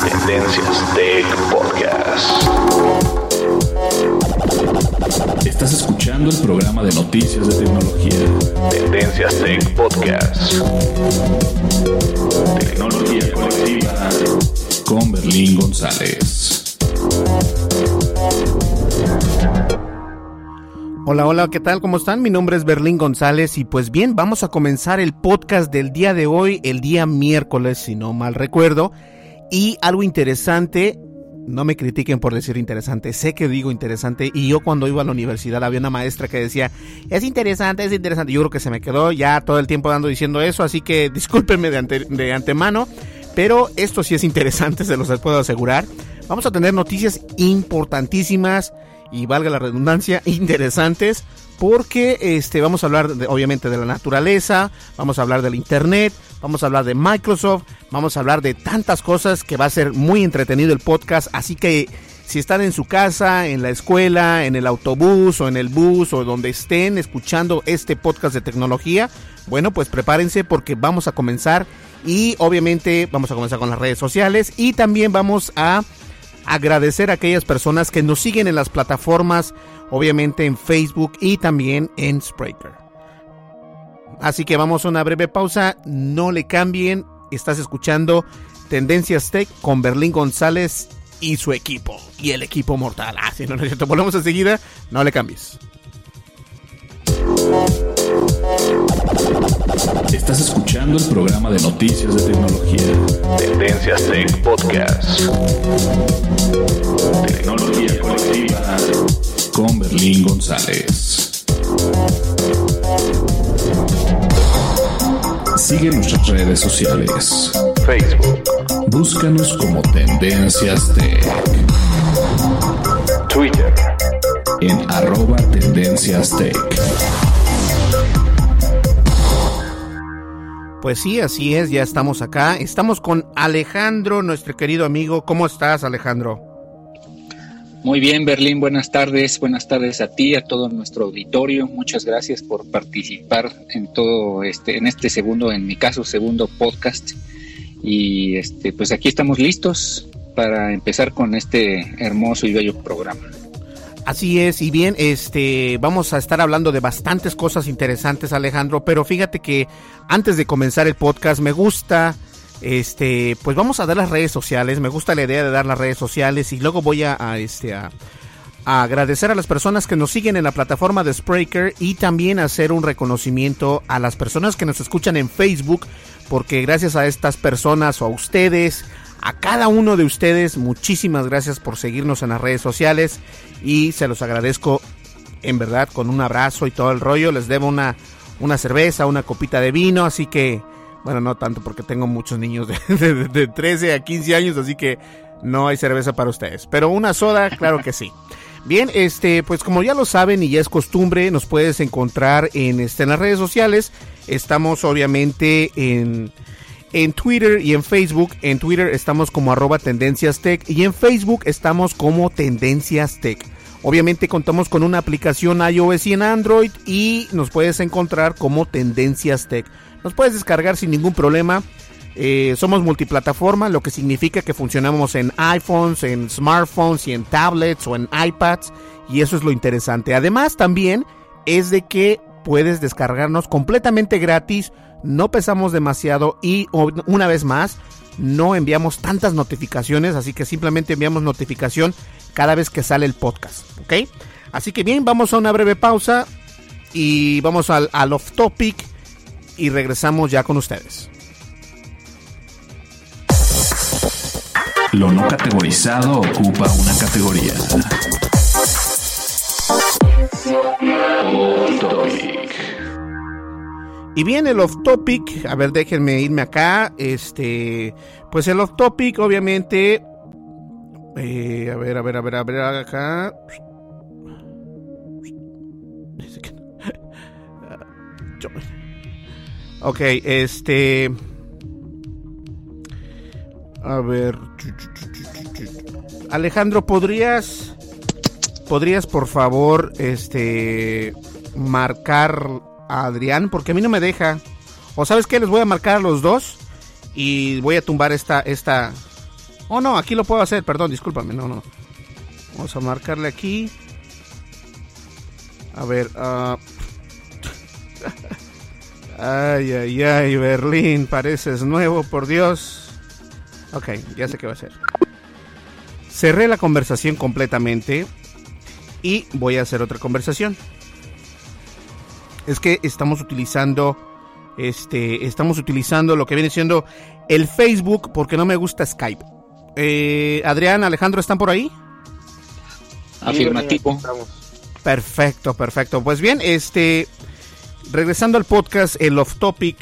Tendencias Tech Podcast. Estás escuchando el programa de noticias de tecnología. Tendencias Tech Podcast. Tecnología colectiva con Berlín González. Hola, hola, ¿qué tal? ¿Cómo están? Mi nombre es Berlín González y pues bien, vamos a comenzar el podcast del día de hoy, el día miércoles, si no mal recuerdo. Y algo interesante, no me critiquen por decir interesante, sé que digo interesante y yo cuando iba a la universidad había una maestra que decía, es interesante, es interesante, yo creo que se me quedó ya todo el tiempo dando diciendo eso, así que discúlpenme de, ante, de antemano, pero esto sí es interesante, se los puedo asegurar. Vamos a tener noticias importantísimas y valga la redundancia, interesantes, porque este, vamos a hablar obviamente de la naturaleza, vamos a hablar del internet, vamos a hablar de Microsoft, vamos a hablar de tantas cosas que va a ser muy entretenido el podcast, así que si están en su casa, en la escuela, en el autobús o en el bus o donde estén escuchando este podcast de tecnología, bueno, pues prepárense porque vamos a comenzar y obviamente vamos a comenzar con las redes sociales y también vamos a agradecer a aquellas personas que nos siguen en las plataformas, obviamente en Facebook y también en Spreaker. Así que vamos a una breve pausa, no le cambien, estás escuchando Tendencias Tech con Berlín González y su equipo, y el equipo mortal. Ah, si no, no es cierto, volvemos enseguida, no le cambies. Estás escuchando el programa de noticias de tecnología. Tendencias Tech Podcast. Tecnología colectiva con Berlín González. Sigue nuestras redes sociales. Facebook. Búscanos como Tendencias Tech. Twitter. En arroba Tendencias Tech. Pues sí, así es, ya estamos acá. Estamos con Alejandro, nuestro querido amigo. ¿Cómo estás, Alejandro? Muy bien, Berlín, buenas tardes. Buenas tardes a ti, a todo nuestro auditorio. Muchas gracias por participar en todo este, en este segundo, en mi caso, segundo podcast. Y este, pues aquí estamos listos para empezar con este hermoso y bello programa. Así es, y bien, este, vamos a estar hablando de bastantes cosas interesantes, Alejandro, pero fíjate que antes de comenzar el podcast me gusta, este, pues vamos a dar las redes sociales, me gusta la idea de dar las redes sociales y luego voy a, este, a agradecer a las personas que nos siguen en la plataforma de Spreaker y también hacer un reconocimiento a las personas que nos escuchan en Facebook, porque gracias a estas personas o a ustedes, a cada uno de ustedes, muchísimas gracias por seguirnos en las redes sociales y se los agradezco en verdad con un abrazo y todo el rollo. Les debo una, una cerveza, una copita de vino, así que Bueno, no tanto porque tengo muchos niños de, de 13 a 15 años, así que no hay cerveza para ustedes. Pero una soda, claro que sí. Bien, este, pues como ya lo saben y ya es costumbre, nos puedes encontrar en, este, en las redes sociales. Estamos obviamente en, en Twitter y en Facebook. En Twitter estamos como arroba tendencias y en Facebook estamos como tendencias tech. Obviamente contamos con una aplicación iOS y en Android y nos puedes encontrar como tendencias tech. Nos puedes descargar sin ningún problema. Eh, somos multiplataforma, lo que significa que funcionamos en iPhones, en smartphones y en tablets o en iPads. Y eso es lo interesante. Además, también es de que puedes descargarnos completamente gratis. No pesamos demasiado y una vez más, no enviamos tantas notificaciones. Así que simplemente enviamos notificación cada vez que sale el podcast. Así que bien, vamos a una breve pausa y vamos al, al off topic y regresamos ya con ustedes. Lo no categorizado ocupa una categoría. Y bien, el off topic, a ver, déjenme irme acá. Este, pues el off topic, obviamente. Eh, a ver, a ver, a ver, a ver, acá. Ok, este. A ver. Alejandro, ¿podrías. ¿Podrías, por favor, este. marcar a Adrián? Porque a mí no me deja. O sabes qué, les voy a marcar a los dos. Y voy a tumbar esta. esta... Oh, no, aquí lo puedo hacer, perdón, discúlpame, no, no. Vamos a marcarle aquí. A ver, uh... Ay, ay, ay, Berlín, pareces nuevo, por Dios. Ok, ya sé qué va a hacer. Cerré la conversación completamente y voy a hacer otra conversación. Es que estamos utilizando este estamos utilizando lo que viene siendo el Facebook porque no me gusta Skype. Eh, Adrián, Alejandro, ¿están por ahí? Afirmativo. Perfecto, perfecto. Pues bien, este regresando al podcast, el off topic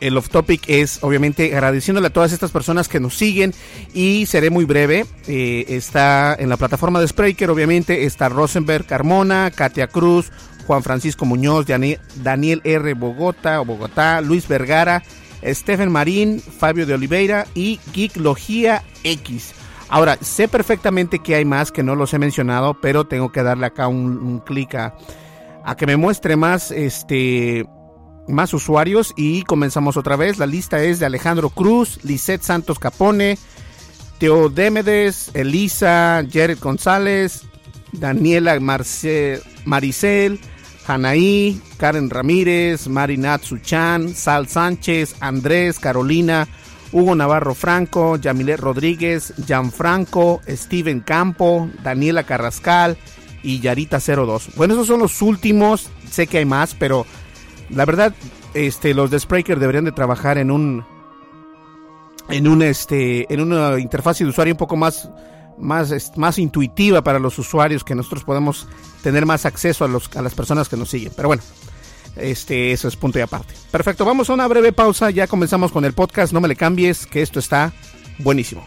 el off topic es obviamente agradeciéndole a todas estas personas que nos siguen y seré muy breve. Eh, está en la plataforma de Spreaker, obviamente, está Rosenberg Carmona, Katia Cruz, Juan Francisco Muñoz, Daniel R. Bogotá o Bogotá, Luis Vergara, Stephen Marín, Fabio de Oliveira y Geeklogía X. Ahora, sé perfectamente que hay más que no los he mencionado, pero tengo que darle acá un, un clic a, a que me muestre más este más usuarios y comenzamos otra vez. La lista es de Alejandro Cruz, Lisette Santos Capone, Teo Demedes, Elisa, Jared González, Daniela Marce Maricel, Hanaí, Karen Ramírez, Marinatsu Chan, Sal Sánchez, Andrés, Carolina, Hugo Navarro Franco, Yamilet Rodríguez, Gianfranco, Steven Campo, Daniela Carrascal y Yarita 02. Bueno, esos son los últimos, sé que hay más, pero la verdad, este, los de Spreaker deberían de trabajar en un en un este en una interfaz de usuario un poco más más más intuitiva para los usuarios que nosotros podemos tener más acceso a los a las personas que nos siguen. Pero bueno, este eso es punto y aparte. Perfecto, vamos a una breve pausa, ya comenzamos con el podcast, no me le cambies que esto está buenísimo.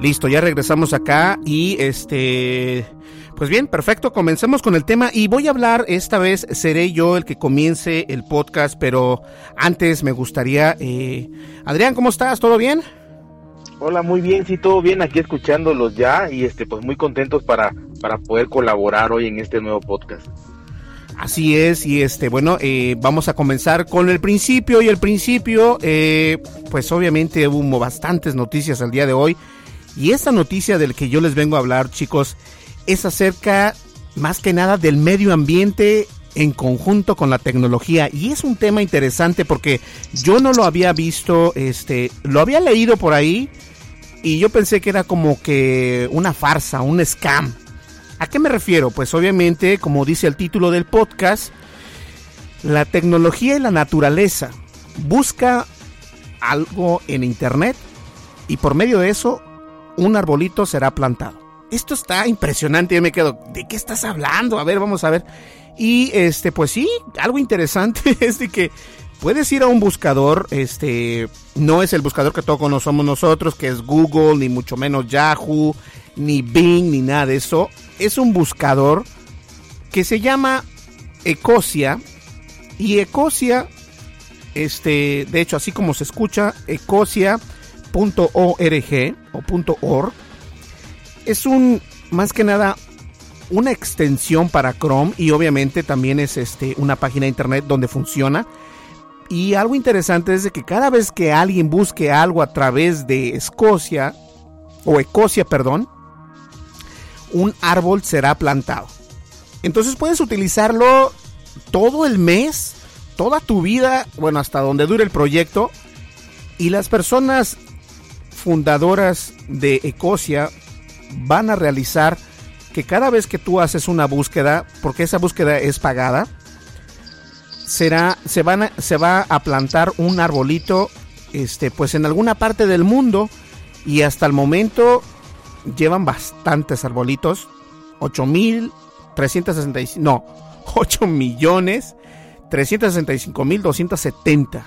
Listo, ya regresamos acá y este... Pues bien, perfecto, comencemos con el tema y voy a hablar, esta vez seré yo el que comience el podcast, pero antes me gustaría... Eh... Adrián, ¿cómo estás? ¿Todo bien? Hola, muy bien, sí, todo bien, aquí escuchándolos ya y este, pues muy contentos para, para poder colaborar hoy en este nuevo podcast. Así es, y este, bueno, eh, vamos a comenzar con el principio y el principio, eh, pues obviamente hubo bastantes noticias al día de hoy y esta noticia del que yo les vengo a hablar, chicos, es acerca más que nada del medio ambiente en conjunto con la tecnología y es un tema interesante porque yo no lo había visto, este, lo había leído por ahí y yo pensé que era como que una farsa, un scam. ¿A qué me refiero? Pues obviamente, como dice el título del podcast, la tecnología y la naturaleza busca algo en internet y por medio de eso un arbolito será plantado. Esto está impresionante, yo me quedo, ¿de qué estás hablando? A ver, vamos a ver. Y este, pues sí, algo interesante es de que puedes ir a un buscador, este, no es el buscador que todos conocemos nosotros, que es Google, ni mucho menos Yahoo, ni Bing, ni nada de eso. Es un buscador que se llama Ecosia. Y Ecosia, este, de hecho, así como se escucha, ecosia.org o .org, es un, más que nada, una extensión para Chrome y obviamente también es este, una página de internet donde funciona. Y algo interesante es de que cada vez que alguien busque algo a través de Escocia, o Ecosia, perdón, un árbol será plantado. Entonces puedes utilizarlo todo el mes, toda tu vida, bueno, hasta donde dure el proyecto. Y las personas fundadoras de Ecosia van a realizar que cada vez que tú haces una búsqueda, porque esa búsqueda es pagada, será, se, van se va a plantar un arbolito, este, pues en alguna parte del mundo y hasta el momento llevan bastantes arbolitos, 8 mil 365, no, 8 millones 365 mil 270.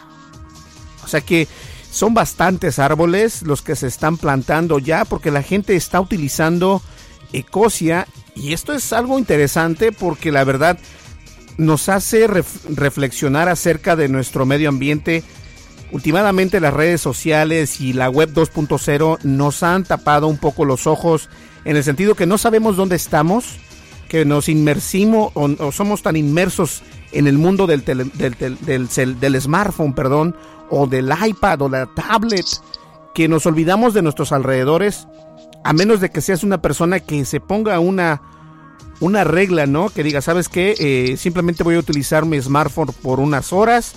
O sea que son bastantes árboles los que se están plantando ya porque la gente está utilizando Ecosia y esto es algo interesante porque la verdad nos hace reflexionar acerca de nuestro medio ambiente. Últimamente las redes sociales y la web 2.0 nos han tapado un poco los ojos en el sentido que no sabemos dónde estamos, que nos inmersimos o, somos tan inmersos en el mundo del, del, del, del, smartphone, perdón, o del iPad o la tablet, que nos olvidamos de nuestros alrededores, a menos de que seas una persona que se ponga una una regla, ¿no? Que diga, ¿sabes qué? Eh, simplemente voy a utilizar mi smartphone por unas horas,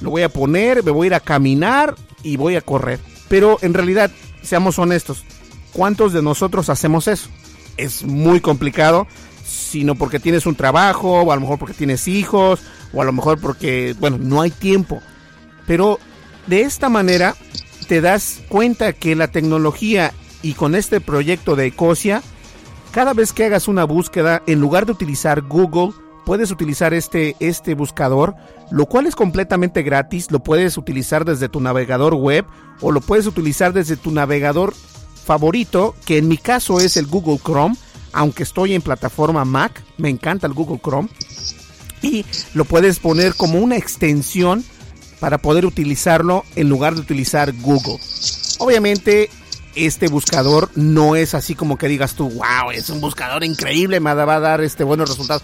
lo voy a poner, me voy a ir a caminar y voy a correr. Pero en realidad, seamos honestos, ¿cuántos de nosotros hacemos eso? Es muy complicado, sino porque tienes un trabajo, o a lo mejor porque tienes hijos, o a lo mejor porque, bueno, no hay tiempo. Pero de esta manera te das cuenta que la tecnología y con este proyecto de Ecosia, cada vez que hagas una búsqueda, en lugar de utilizar Google, puedes utilizar este, este buscador, lo cual es completamente gratis, lo puedes utilizar desde tu navegador web o lo puedes utilizar desde tu navegador favorito, que en mi caso es el Google Chrome, aunque estoy en plataforma Mac, me encanta el Google Chrome, y lo puedes poner como una extensión para poder utilizarlo en lugar de utilizar Google. Obviamente este buscador no es así como que digas tú, wow, es un buscador increíble, me va a dar este buenos resultados.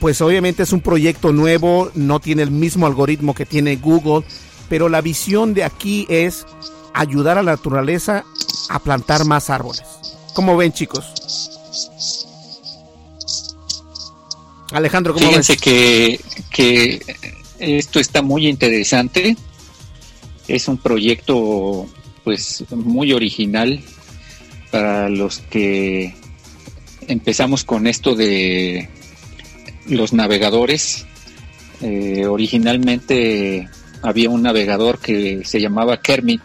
Pues obviamente es un proyecto nuevo, no tiene el mismo algoritmo que tiene Google, pero la visión de aquí es ayudar a la naturaleza a plantar más árboles. ¿Cómo ven, chicos? Alejandro, ¿cómo Fíjense que, que esto está muy interesante. Es un proyecto pues muy original para los que empezamos con esto de los navegadores. Eh, originalmente había un navegador que se llamaba Kermit,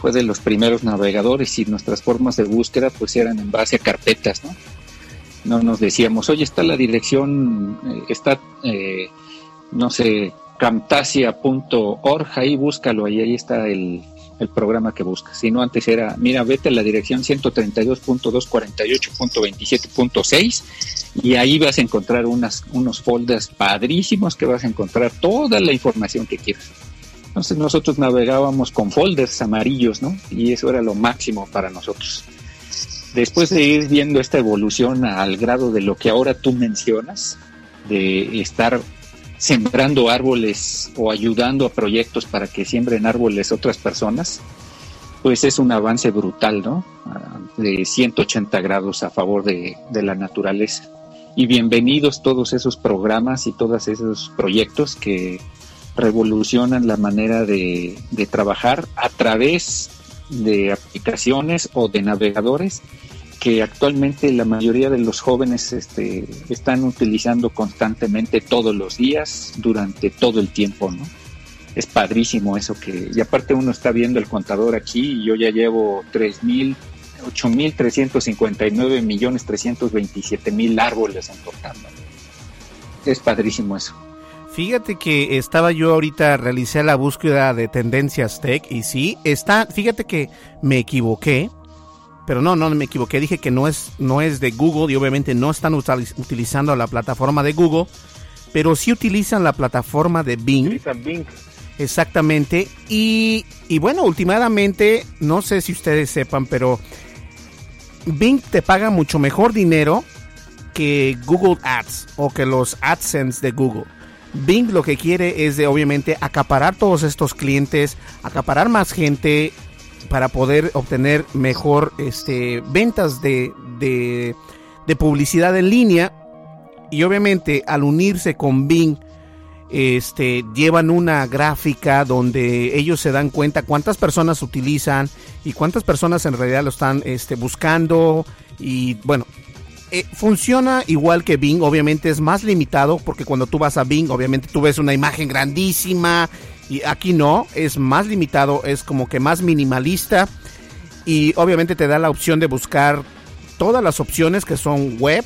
fue de los primeros navegadores y nuestras formas de búsqueda pues eran en base a carpetas, ¿no? No nos decíamos, oye, está la dirección, eh, está, eh, no sé, camtasia.org, ahí búscalo y ahí está el, el programa que buscas. Si no, antes era, mira, vete a la dirección 132.248.27.6 y ahí vas a encontrar unas, unos folders padrísimos que vas a encontrar toda la información que quieras. Entonces nosotros navegábamos con folders amarillos, ¿no? Y eso era lo máximo para nosotros. Después de ir viendo esta evolución al grado de lo que ahora tú mencionas, de estar sembrando árboles o ayudando a proyectos para que siembren árboles otras personas, pues es un avance brutal, ¿no? De 180 grados a favor de, la naturaleza. y bienvenidos todos esos programas y todos esos proyectos que revolucionan la manera de, trabajar a través de aplicaciones o de navegadores que actualmente la mayoría de los jóvenes este, están utilizando constantemente todos los días durante todo el tiempo, ¿no? Es padrísimo eso que, y aparte uno está viendo el contador aquí y yo ya llevo 3.000 8.359 millones 327 mil árboles en total. Es padrísimo eso. Fíjate que estaba yo ahorita, realicé la búsqueda de tendencias tech y sí, está, fíjate que me equivoqué, pero no, no me equivoqué, dije que no es, no es de Google y obviamente no están utilizando la plataforma de Google, pero sí utilizan la plataforma de Bing. Utilizan Bing. Exactamente. Y, y bueno, últimamente, no sé si ustedes sepan, pero Bing te paga mucho mejor dinero que Google Ads o que los AdSense de Google. Bing lo que quiere es de obviamente acaparar todos estos clientes, acaparar más gente para poder obtener mejor este, ventas de, de, publicidad en línea. Y obviamente al unirse con Bing este, llevan una gráfica donde ellos se dan cuenta cuántas personas utilizan y cuántas personas en realidad lo están este, buscando. Y bueno, eh, funciona igual que Bing, obviamente es más limitado porque cuando tú vas a Bing, obviamente tú ves una imagen grandísima y aquí no, es más limitado, es como que más minimalista y obviamente te da la opción de buscar todas las opciones que son web,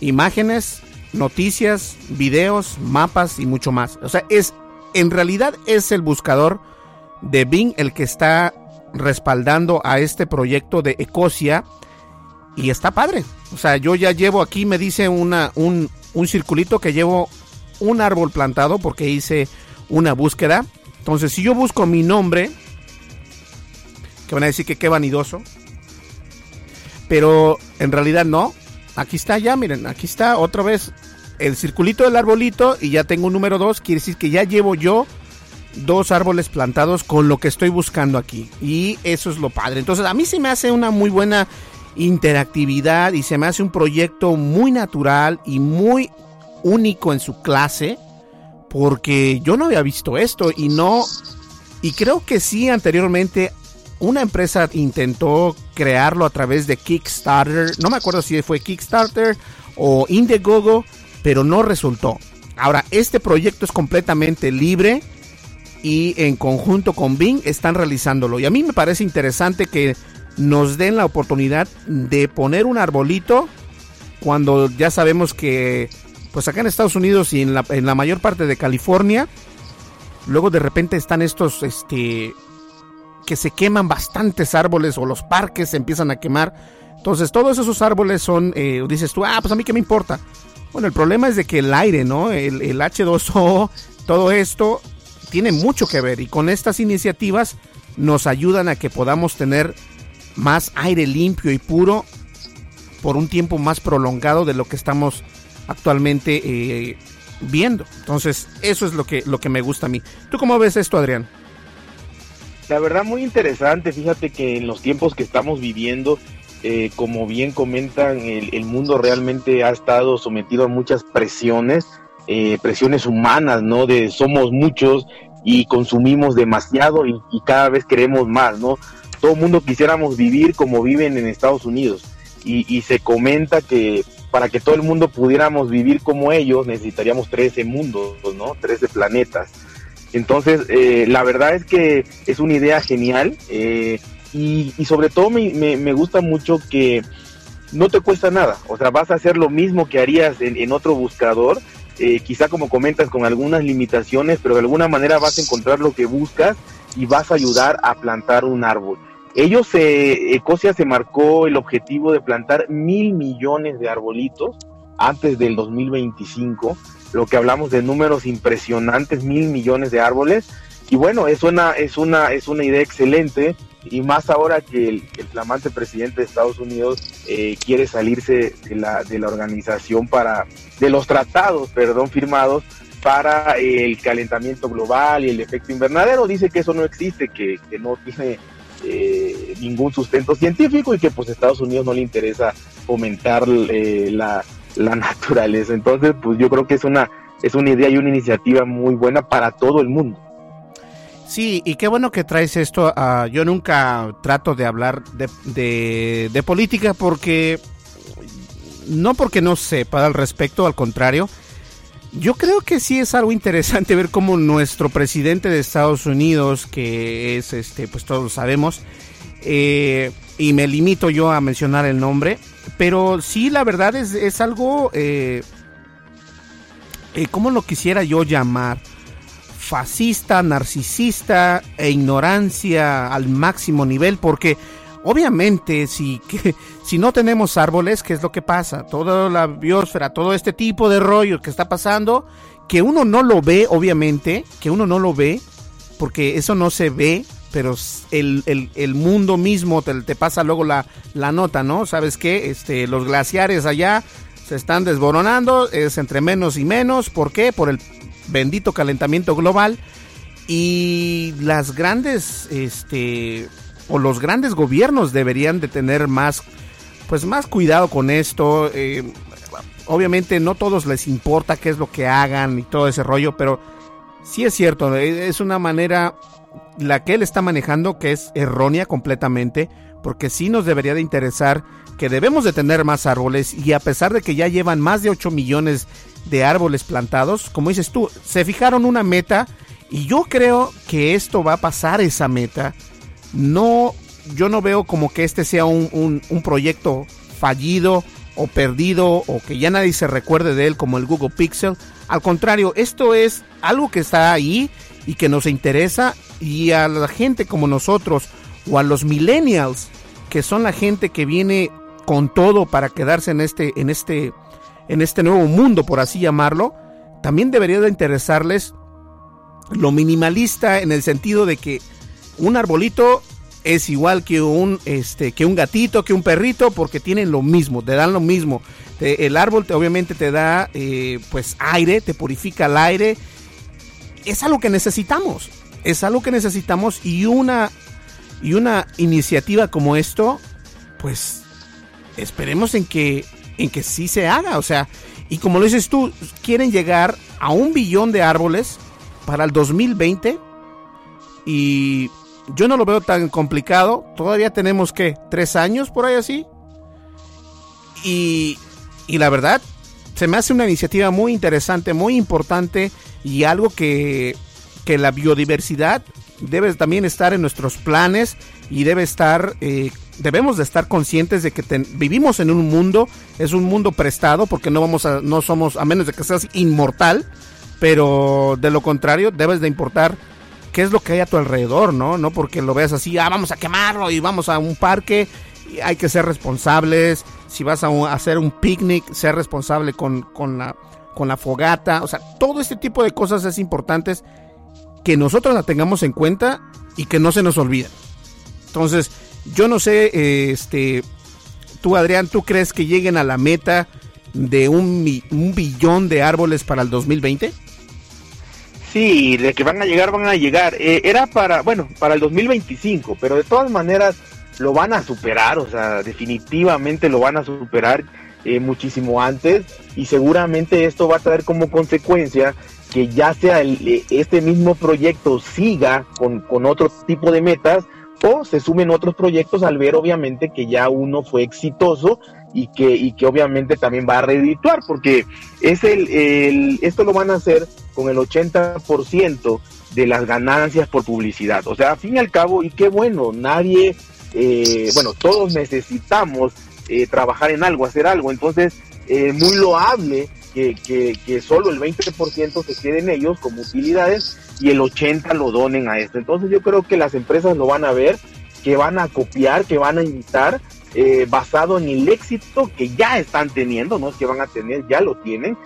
imágenes, noticias, videos, mapas y mucho más. O sea, es en realidad es el buscador de Bing el que está respaldando a este proyecto de Ecosia y está padre. O sea, yo ya llevo aquí, me dice una, un, un circulito que llevo un árbol plantado porque hice una búsqueda. Entonces, si yo busco mi nombre, que van a decir que qué vanidoso, pero en realidad no. Aquí está ya, miren, aquí está otra vez el circulito del arbolito y ya tengo un número 2, quiere decir que ya llevo yo dos árboles plantados con lo que estoy buscando aquí. Y eso es lo padre. Entonces a mí se me hace una muy buena interactividad y se me hace un proyecto muy natural y muy único en su clase porque yo no había visto esto y no y creo que sí anteriormente una empresa intentó crearlo a través de Kickstarter, no me acuerdo si fue Kickstarter o Indiegogo, pero no resultó. Ahora, este proyecto es completamente libre y en conjunto con Bing están realizándolo. Y a mí me parece interesante que nos den la oportunidad de poner un arbolito cuando ya sabemos que, pues acá en Estados Unidos y en la, mayor parte de California, luego de repente están estos, este, que se queman bastantes árboles o los parques se empiezan a quemar. Entonces todos esos árboles son, eh, dices tú, ah, pues a mí qué me importa. Bueno, el problema es de que el aire, ¿no? El, H2O, todo esto tiene mucho que ver y con estas iniciativas nos ayudan a que podamos tener más aire limpio y puro por un tiempo más prolongado de lo que estamos actualmente eh, viendo. Entonces, eso es lo que, lo que me gusta a mí. ¿Tú cómo ves esto, Adrián? La verdad, muy interesante. Fíjate que en los tiempos que estamos viviendo, eh, como bien comentan, el, mundo realmente ha estado sometido a muchas presiones, eh, presiones humanas, ¿no? De somos muchos y consumimos demasiado y, cada vez queremos más, ¿no? Todo el mundo quisiéramos vivir como viven en Estados Unidos y, se comenta que para que todo el mundo pudiéramos vivir como ellos necesitaríamos 13 mundos, ¿no? 13 planetas. Entonces, eh, la verdad es que es una idea genial. Eh, y, sobre todo me, gusta mucho que no te cuesta nada, o sea, vas a hacer lo mismo que harías en, otro buscador, eh, quizá como comentas con algunas limitaciones, pero de alguna manera vas a encontrar lo que buscas y vas a ayudar a plantar un árbol. Ellos, eh, Ecosia se marcó el objetivo de plantar mil millones de arbolitos antes del 2025, lo que hablamos de números impresionantes, mil millones de árboles. Y bueno, es una, es una, es una idea excelente y más ahora que el, flamante presidente de Estados Unidos eh, quiere salirse de la, de la organización para, de los tratados, perdón, firmados para el calentamiento global y el efecto invernadero. Dice que eso no existe, que, que no tiene eh, ningún sustento científico y que pues a Estados Unidos no le interesa fomentar eh, la, la naturaleza. Entonces, pues yo creo que es una, es una idea y una iniciativa muy buena para todo el mundo. Sí, y qué bueno que traes esto. Uh, yo nunca trato de hablar de, de, de, política porque, no porque no sepa al respecto, al contrario, yo creo que sí es algo interesante ver cómo nuestro presidente de Estados Unidos, que es, este, pues todos lo sabemos, eh, y me limito yo a mencionar el nombre, pero sí la verdad es, es algo, eh, eh, ¿cómo lo quisiera yo llamar? fascista, narcisista e ignorancia al máximo nivel, porque obviamente si, que, si no tenemos árboles, ¿qué es lo que pasa? Toda la biosfera, todo este tipo de rollo que está pasando, que uno no lo ve, obviamente, que uno no lo ve, porque eso no se ve, pero el, el, el mundo mismo te, pasa luego la, la nota, ¿no? ¿Sabes qué? Este, los glaciares allá se están desboronando, es entre menos y menos, ¿por qué? Por el bendito calentamiento global y las grandes este o los grandes gobiernos deberían de tener más pues más cuidado con esto eh, obviamente no todos les importa qué es lo que hagan y todo ese rollo pero sí es cierto e, es una manera la que él está manejando que es errónea completamente porque sí nos debería de interesar que debemos de tener más árboles y a pesar de que ya llevan más de 8 millones de árboles plantados, como dices tú, se fijaron una meta y yo creo que esto va a pasar esa meta. No, yo no veo como que este sea un, un, proyecto fallido o perdido o que ya nadie se recuerde de él como el Google Pixel. Al contrario, esto es algo que está ahí y que nos interesa y a la gente como nosotros o a los millennials que son la gente que viene con todo para quedarse en este en este en este nuevo mundo, por así llamarlo, también debería de interesarles lo minimalista en el sentido de que un arbolito es igual que un este que un gatito, que un perrito, porque tienen lo mismo, te dan lo mismo. el árbol te, obviamente te da eh, pues aire, te purifica el aire. Es algo que necesitamos. Es algo que necesitamos y una y una iniciativa como esto, pues esperemos en que en que sí se haga, o sea, y como lo dices tú, quieren llegar a un billón de árboles para el 2020 y yo no lo veo tan complicado, todavía tenemos que tres años por ahí así. Y, y la verdad se me hace una iniciativa muy interesante, muy importante y algo que, que la biodiversidad debe también estar en nuestros planes y debe estar eh, debemos de estar conscientes de que vivimos en un mundo, es un mundo prestado porque no vamos a, no somos, a menos de que seas inmortal, pero de lo contrario debes de importar qué es lo que hay a tu alrededor, ¿no? No porque lo veas así, ah, vamos a quemarlo y vamos a un parque, hay que ser responsables, si vas a, hacer un picnic, ser responsable con, con, la, con la fogata, o sea, todo este tipo de cosas es importante que nosotros la tengamos en cuenta y que no se nos olviden. Entonces, yo no sé, este, tú Adrián, ¿tú crees que lleguen a la meta de un, un billón de árboles para el 2020? Sí, de que van a llegar, van a llegar. Eh, era para, bueno, para el 2025, pero de todas maneras lo van a superar, o sea, definitivamente lo van a superar eh, muchísimo antes y seguramente esto va a traer como consecuencia que ya sea el, este mismo proyecto siga con, con otro tipo de metas o se sumen otros proyectos al ver obviamente que ya uno fue exitoso y que, y que obviamente también va a redituar, porque es el, el, esto lo van a hacer con el 80% de las ganancias por publicidad. O sea, a fin y al cabo, y qué bueno, nadie, eh, bueno, todos necesitamos eh, trabajar en algo, hacer algo, entonces, eh, muy loable que, solo el 20% se quede en ellos como utilidades y el 80 lo donen a esto. Entonces yo creo que las empresas lo van a ver, que van a copiar, que van a imitar, eh, basado en el éxito que ya están teniendo, no es que van a tener, ya lo tienen.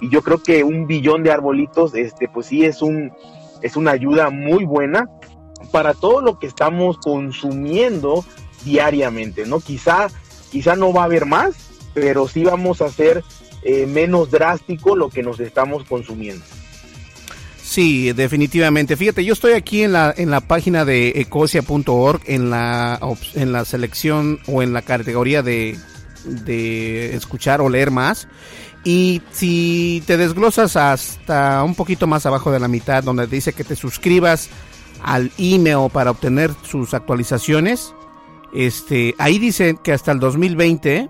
Y yo creo que un billón de arbolitos, este, pues sí es un, es una ayuda muy buena para todo lo que estamos consumiendo diariamente, ¿no? Quizá, quizá no va a haber más, pero sí vamos a hacer eh, menos drástico lo que nos estamos consumiendo. Sí, definitivamente. Fíjate, yo estoy aquí en la, en la página de ecosia.org, en la, en la selección o en la categoría de, de escuchar o leer más. Y si te desglosas hasta un poquito más abajo de la mitad, donde dice que te suscribas al email para obtener sus actualizaciones, este, ahí dicen que hasta el 2020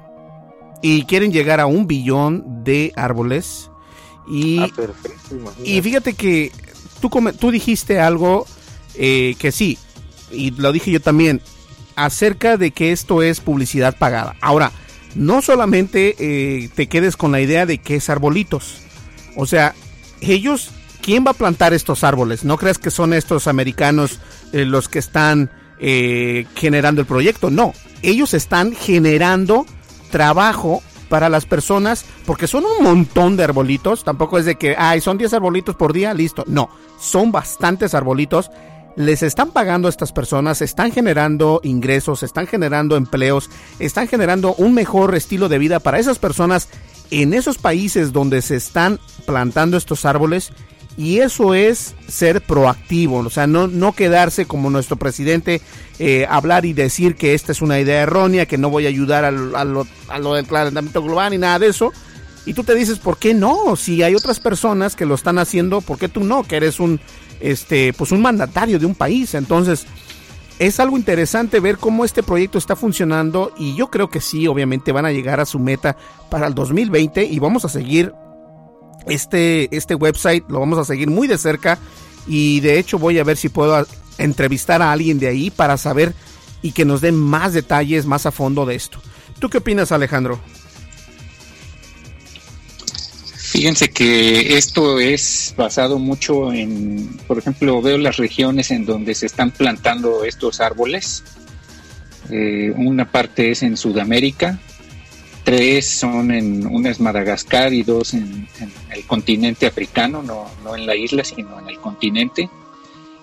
y quieren llegar a un billón de árboles. Y, Ah, y fíjate que tú, tú dijiste algo eh, que sí, y lo dije yo también, acerca de que esto es publicidad pagada. Ahora, no solamente eh, te quedes con la idea de que es arbolitos. O sea, ellos, ¿quién va a plantar estos árboles? No creas que son estos americanos eh, los que están eh, generando el proyecto. No, ellos están generando trabajo para las personas, porque son un montón de arbolitos, tampoco es de que, ay, son 10 arbolitos por día, listo, no, son bastantes arbolitos, les están pagando a estas personas, están generando ingresos, están generando empleos, están generando un mejor estilo de vida para esas personas en esos países donde se están plantando estos árboles y eso es ser proactivo, o sea, no, no quedarse como nuestro presidente, eh, hablar y decir que esta es una idea errónea, que no voy a ayudar al- a, lo, a lo del calentamiento global ni nada de eso. Y tú te dices, ¿por qué no? Si hay otras personas que lo están haciendo, ¿por qué tú no? Que eres un, este, pues un mandatario de un país. Entonces, es algo interesante ver cómo este proyecto está funcionando y yo creo que sí, obviamente van a llegar a su meta para el 2020 y vamos a seguir este, este website, lo vamos a seguir muy de cerca y de hecho voy a ver si puedo entrevistar a alguien de ahí para saber y que nos den más detalles más a fondo de esto. ¿Tú qué opinas Alejandro? Fíjense que esto es basado mucho en, por ejemplo, veo las regiones en donde se están plantando estos árboles. Eh, una parte es en Sudamérica, tres son en, una es Madagascar y dos en, el continente africano, no, no en la isla, sino en el continente,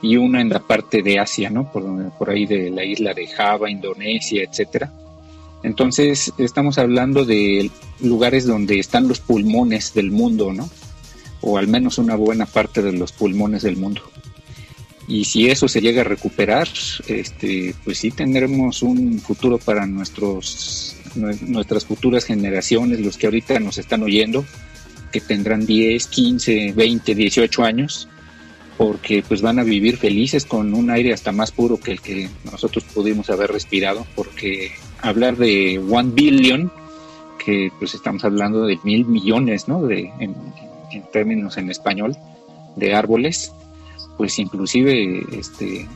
y una en la parte de Asia, ¿no? Por, por ahí de la isla de Java, Indonesia, etcétera. Entonces, estamos hablando de lugares donde están los pulmones del mundo, ¿no? O al menos una buena parte de los pulmones del mundo. Y si eso se llega a recuperar, este, pues sí tendremos un futuro para nuestros, nue- nuestras futuras generaciones, los que ahorita nos están oyendo, que tendrán 10, 15, 20, 18 años, porque pues van a vivir felices con un aire hasta más puro que el que nosotros pudimos haber respirado, porque hablar de one billion, que pues estamos hablando de mil millones, ¿no? De, en, en términos en español, de árboles, pues inclusive este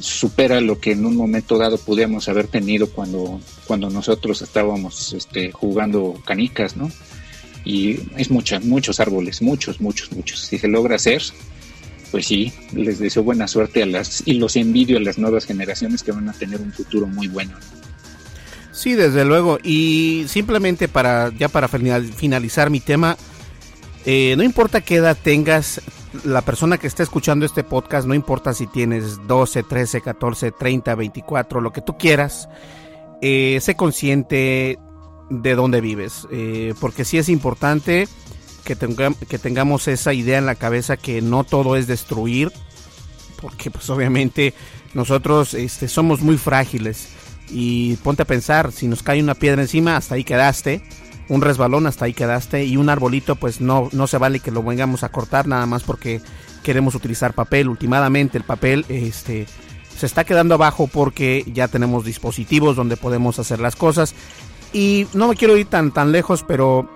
supera lo que en un momento dado pudiéramos haber tenido cuando, cuando nosotros estábamos este, jugando canicas, ¿no? Y es muchas, muchos árboles, muchos, muchos, muchos. Si se logra hacer, pues sí, les deseo buena suerte a las, y los envidio a las nuevas generaciones que van a tener un futuro muy bueno. Sí, desde luego. Y simplemente para ya para final- finalizar mi tema, eh, no importa qué edad tengas, la persona que esté escuchando este podcast, no importa si tienes 12, 13, 14, 30, 24, lo que tú quieras, eh, sé consciente de dónde vives, eh, porque sí es importante que, tenga- que tengamos esa idea en la cabeza que no todo es destruir, porque pues obviamente nosotros este, somos muy frágiles. Y ponte a pensar, si nos cae una piedra encima, hasta ahí quedaste, un resbalón, hasta ahí quedaste y un arbolito pues no, no se vale que lo vengamos a cortar nada más porque queremos utilizar papel, últimamente el papel este se está quedando abajo porque ya tenemos dispositivos donde podemos hacer las cosas. Y no me quiero ir tan tan lejos, pero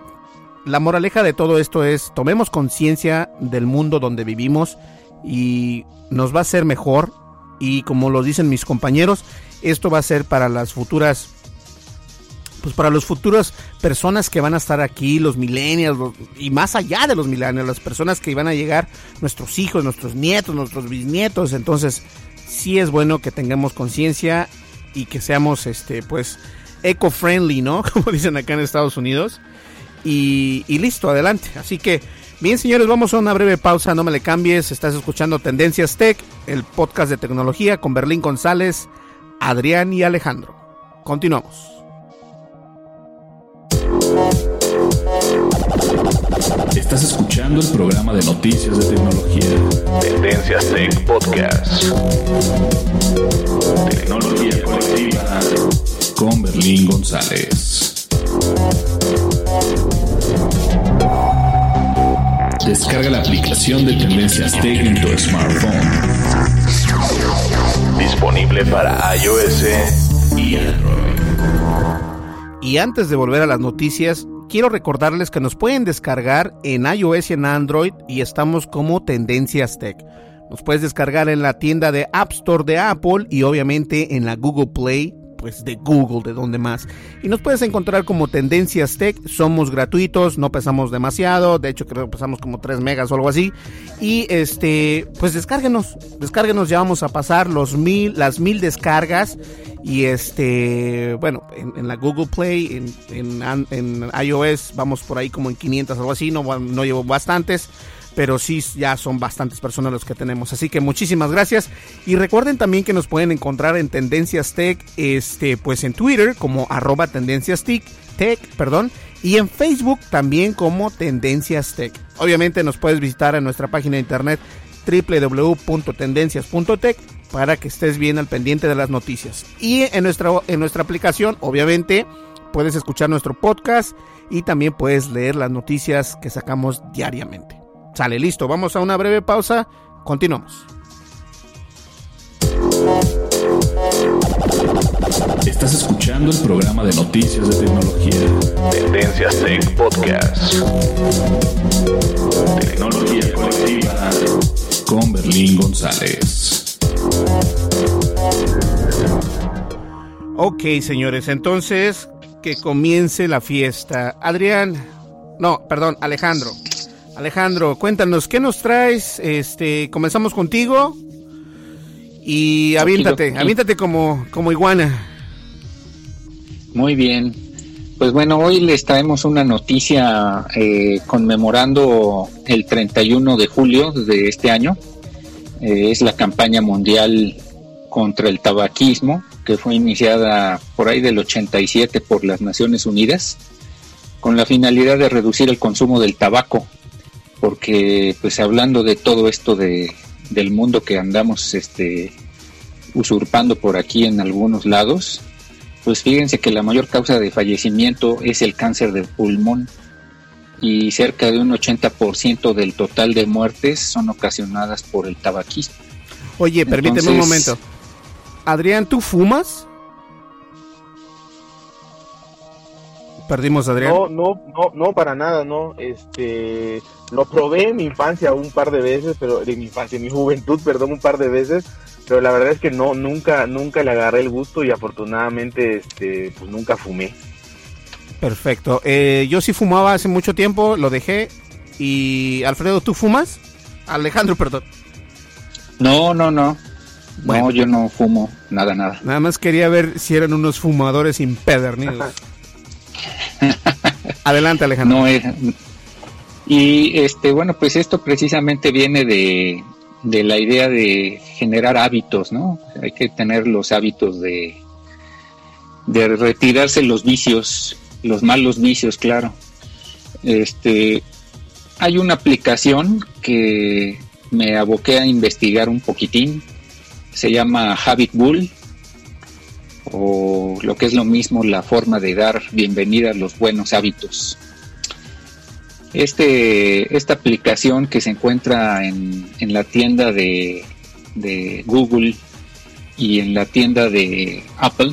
la moraleja de todo esto es tomemos conciencia del mundo donde vivimos y nos va a ser mejor. Y como lo dicen mis compañeros, esto va a ser para las futuras pues para los futuras personas que van a estar aquí, los millennials y más allá de los millennials, las personas que van a llegar, nuestros hijos, nuestros nietos, nuestros bisnietos, entonces sí es bueno que tengamos conciencia y que seamos este pues eco-friendly, ¿no? Como dicen acá en Estados Unidos. Y listo, adelante. Así que, bien señores, vamos a una breve pausa, no me le cambies, estás escuchando Tendencias Tech, el podcast de tecnología con Berlín González, Adrián y Alejandro. Continuamos. Estás escuchando el programa de noticias de tecnología. Tendencias Tech Podcast. Tecnología colectiva con Berlín. González. Descarga la aplicación de Tendencias Tech en tu smartphone. Disponible para iOS y Android. Y antes de volver a las noticias, quiero recordarles que nos pueden descargar en iOS y en Android y estamos como Tendencias Tech. Nos puedes descargar en la tienda de App Store de Apple y obviamente en la Google Play pues de Google, de donde más. Y nos puedes encontrar como Tendencias Tech, somos gratuitos, no pesamos demasiado, de hecho creo que pesamos como 3 megas o algo así. Y este, pues descárguenos, descárguenos, ya vamos a pasar los mil, las mil descargas. Y este, bueno, en, la Google Play, en, en, iOS, vamos por ahí como en 500 o algo así, no, no llevo bastantes pero sí ya son bastantes personas los que tenemos. Así que muchísimas gracias. Y recuerden también que nos pueden encontrar en Tendencias Tech, este, pues en Twitter como arroba Tendencias Tech, perdón, y en Facebook también como Tendencias Tech. Obviamente nos puedes visitar en nuestra página de internet www.tendencias.tech para que estés bien al pendiente de las noticias. Y en nuestra, en nuestra aplicación, obviamente, puedes escuchar nuestro podcast y también puedes leer las noticias que sacamos diariamente. Sale, listo, vamos a una breve pausa, continuamos. Estás escuchando el programa de noticias de tecnología. Tendencias Tech Podcast. Tecnología colectiva con Berlín González. Ok, señores, entonces que comience la fiesta. Adrián, no, perdón, Alejandro. Alejandro, cuéntanos, ¿qué nos traes? Este, comenzamos contigo y aviéntate, aviéntate como, como iguana. Muy bien. Pues bueno, hoy les traemos una noticia eh, conmemorando el 31 de julio de este año. Eh, es la campaña mundial contra el tabaquismo que fue iniciada por ahí del 87 por las Naciones Unidas con la finalidad de reducir el consumo del tabaco porque pues hablando de todo esto de, del mundo que andamos este, usurpando por aquí en algunos lados, pues fíjense que la mayor causa de fallecimiento es el cáncer del pulmón y cerca de un 80% del total de muertes son ocasionadas por el tabaquismo. Oye, permíteme un momento. Adrián, ¿tú fumas? Perdimos Adrián. No, no, no, no, para nada, no. Este, lo probé en mi infancia un par de veces, pero en mi infancia, en mi juventud, perdón, un par de veces, pero la verdad es que no, nunca, nunca le agarré el gusto y afortunadamente, este, pues nunca fumé. Perfecto. Eh, yo sí fumaba hace mucho tiempo, lo dejé. Y Alfredo, ¿tú fumas? Alejandro, perdón. No, no, no. Bueno, no, yo no fumo, nada, nada. Nada más quería ver si eran unos fumadores impedernidos. Adelante, Alejandro. No y este, bueno, pues esto precisamente viene de, de la idea de generar hábitos, ¿no? Hay que tener los hábitos de, de retirarse los vicios, los malos vicios, claro. Este, hay una aplicación que me aboqué a investigar un poquitín, se llama Habit Bull o lo que es lo mismo la forma de dar bienvenida a los buenos hábitos. Este, esta aplicación que se encuentra en, la tienda de, de, Google y en la tienda de Apple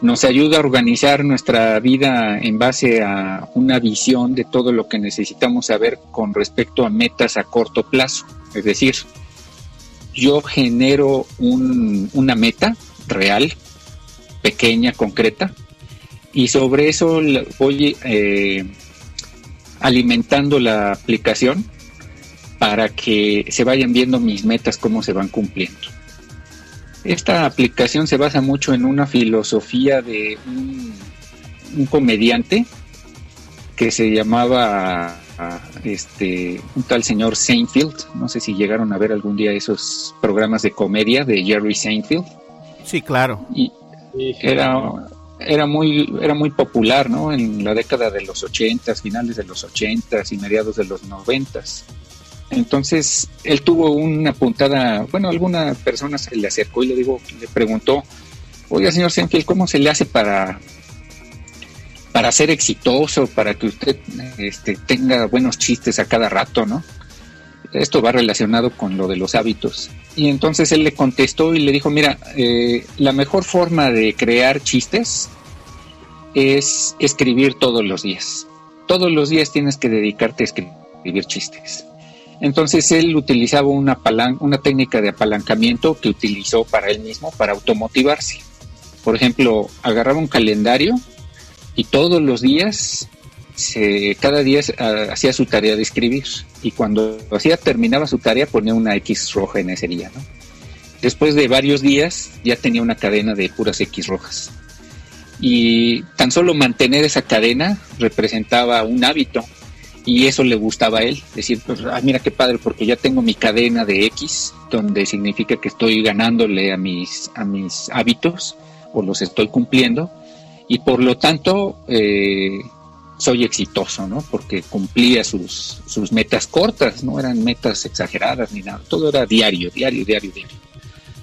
nos ayuda a organizar nuestra vida en base a una visión de todo lo que necesitamos saber con respecto a metas a corto plazo. Es decir, yo genero una meta real, pequeña, concreta, y sobre eso voy eh, alimentando la aplicación para que se vayan viendo mis metas, cómo se van cumpliendo. Esta aplicación se basa mucho en una filosofía de un, comediante que se llamaba este un tal señor Seinfeld. No sé si llegaron a ver algún día esos programas de comedia de Jerry Seinfeld. Sí, claro. Y era, era, muy, era muy popular, ¿no? En la década de los ochentas, finales de los ochentas y mediados de los noventas. Entonces, él tuvo una puntada, bueno, alguna persona se le acercó y le digo, le preguntó, oiga señor Senfield, ¿cómo se le hace para, para ser exitoso, para que usted este, tenga buenos chistes a cada rato, ¿no? Esto va relacionado con lo de los hábitos. Y entonces él le contestó y le dijo, mira, eh, la mejor forma de crear chistes es escribir todos los días. Todos los días tienes que dedicarte a escribir chistes. Entonces él utilizaba una, una técnica de apalancamiento que utilizó para él mismo para automotivarse. Por ejemplo, agarraba un calendario y todos los días, cada día ah, hacía su tarea de escribir. Y cuando hacía, terminaba su tarea, ponía una X roja en ese día. Después de varios días ya tenía una cadena de puras X rojas. Y tan solo mantener esa cadena representaba un hábito y eso le gustaba a él, decir, pues, mira qué padre, porque ya tengo mi cadena de X, donde significa que estoy ganándole a mis, a mis hábitos o los estoy cumpliendo, y por lo tanto eh, soy exitoso, ¿no? Porque cumplía sus, sus metas cortas, no eran metas exageradas ni nada, todo era diario, diario, diario, diario.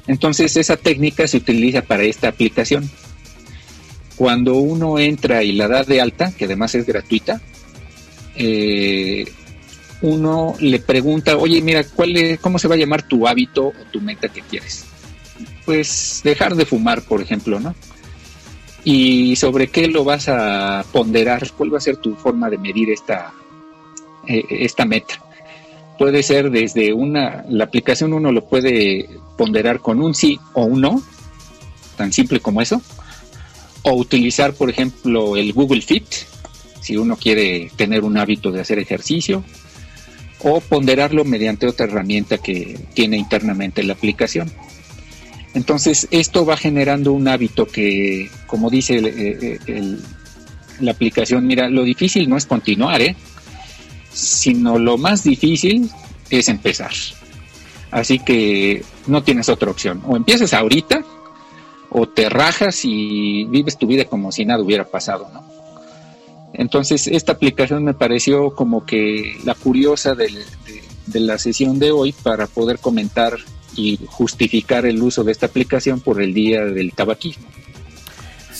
Entonces esa técnica se utiliza para esta aplicación. Cuando uno entra y la da de alta, que además es gratuita, eh, uno le pregunta, oye, mira, ¿cuál es, ¿cómo se va a llamar tu hábito o tu meta que quieres? Pues dejar de fumar, por ejemplo, ¿no? ¿Y sobre qué lo vas a ponderar? ¿Cuál va a ser tu forma de medir esta, eh, esta meta? Puede ser desde una, la aplicación uno lo puede ponderar con un sí o un no, tan simple como eso, o utilizar, por ejemplo, el Google Fit, si uno quiere tener un hábito de hacer ejercicio, o ponderarlo mediante otra herramienta que tiene internamente la aplicación. Entonces, esto va generando un hábito que, como dice eh, eh, la aplicación, mira, lo difícil no es continuar, ¿eh? sino lo más difícil es empezar. Así que no tienes otra opción. O empiezas ahorita, o te rajas y vives tu vida como si nada hubiera pasado, ¿no? Entonces, esta aplicación me pareció como que la curiosa de, la sesión de hoy para poder comentar y justificar el uso de esta aplicación por el día del tabaquismo.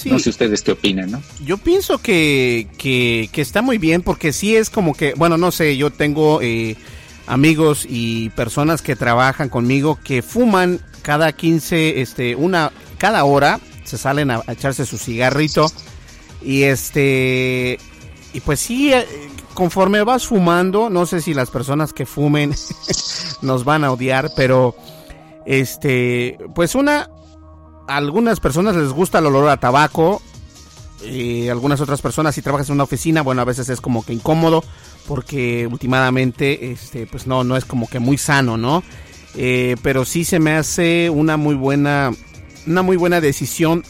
No sé ustedes qué opinan, ¿no? Yo pienso que, que, está muy bien porque sí es como que, bueno, no sé, yo tengo eh, amigos y personas que trabajan conmigo que fuman cada 15, este, una, cada hora, se salen a echarse su cigarrito y este, y pues sí, eh, conforme vas fumando, no sé si las personas que fumen nos van a odiar, pero este, pues una, a algunas personas les gusta el olor a tabaco, y algunas otras personas si trabajas en una oficina, bueno, a veces es como que incómodo porque últimamente este pues no no es como que muy sano, ¿no? Eh, pero sí se me hace una muy buena una muy buena decisión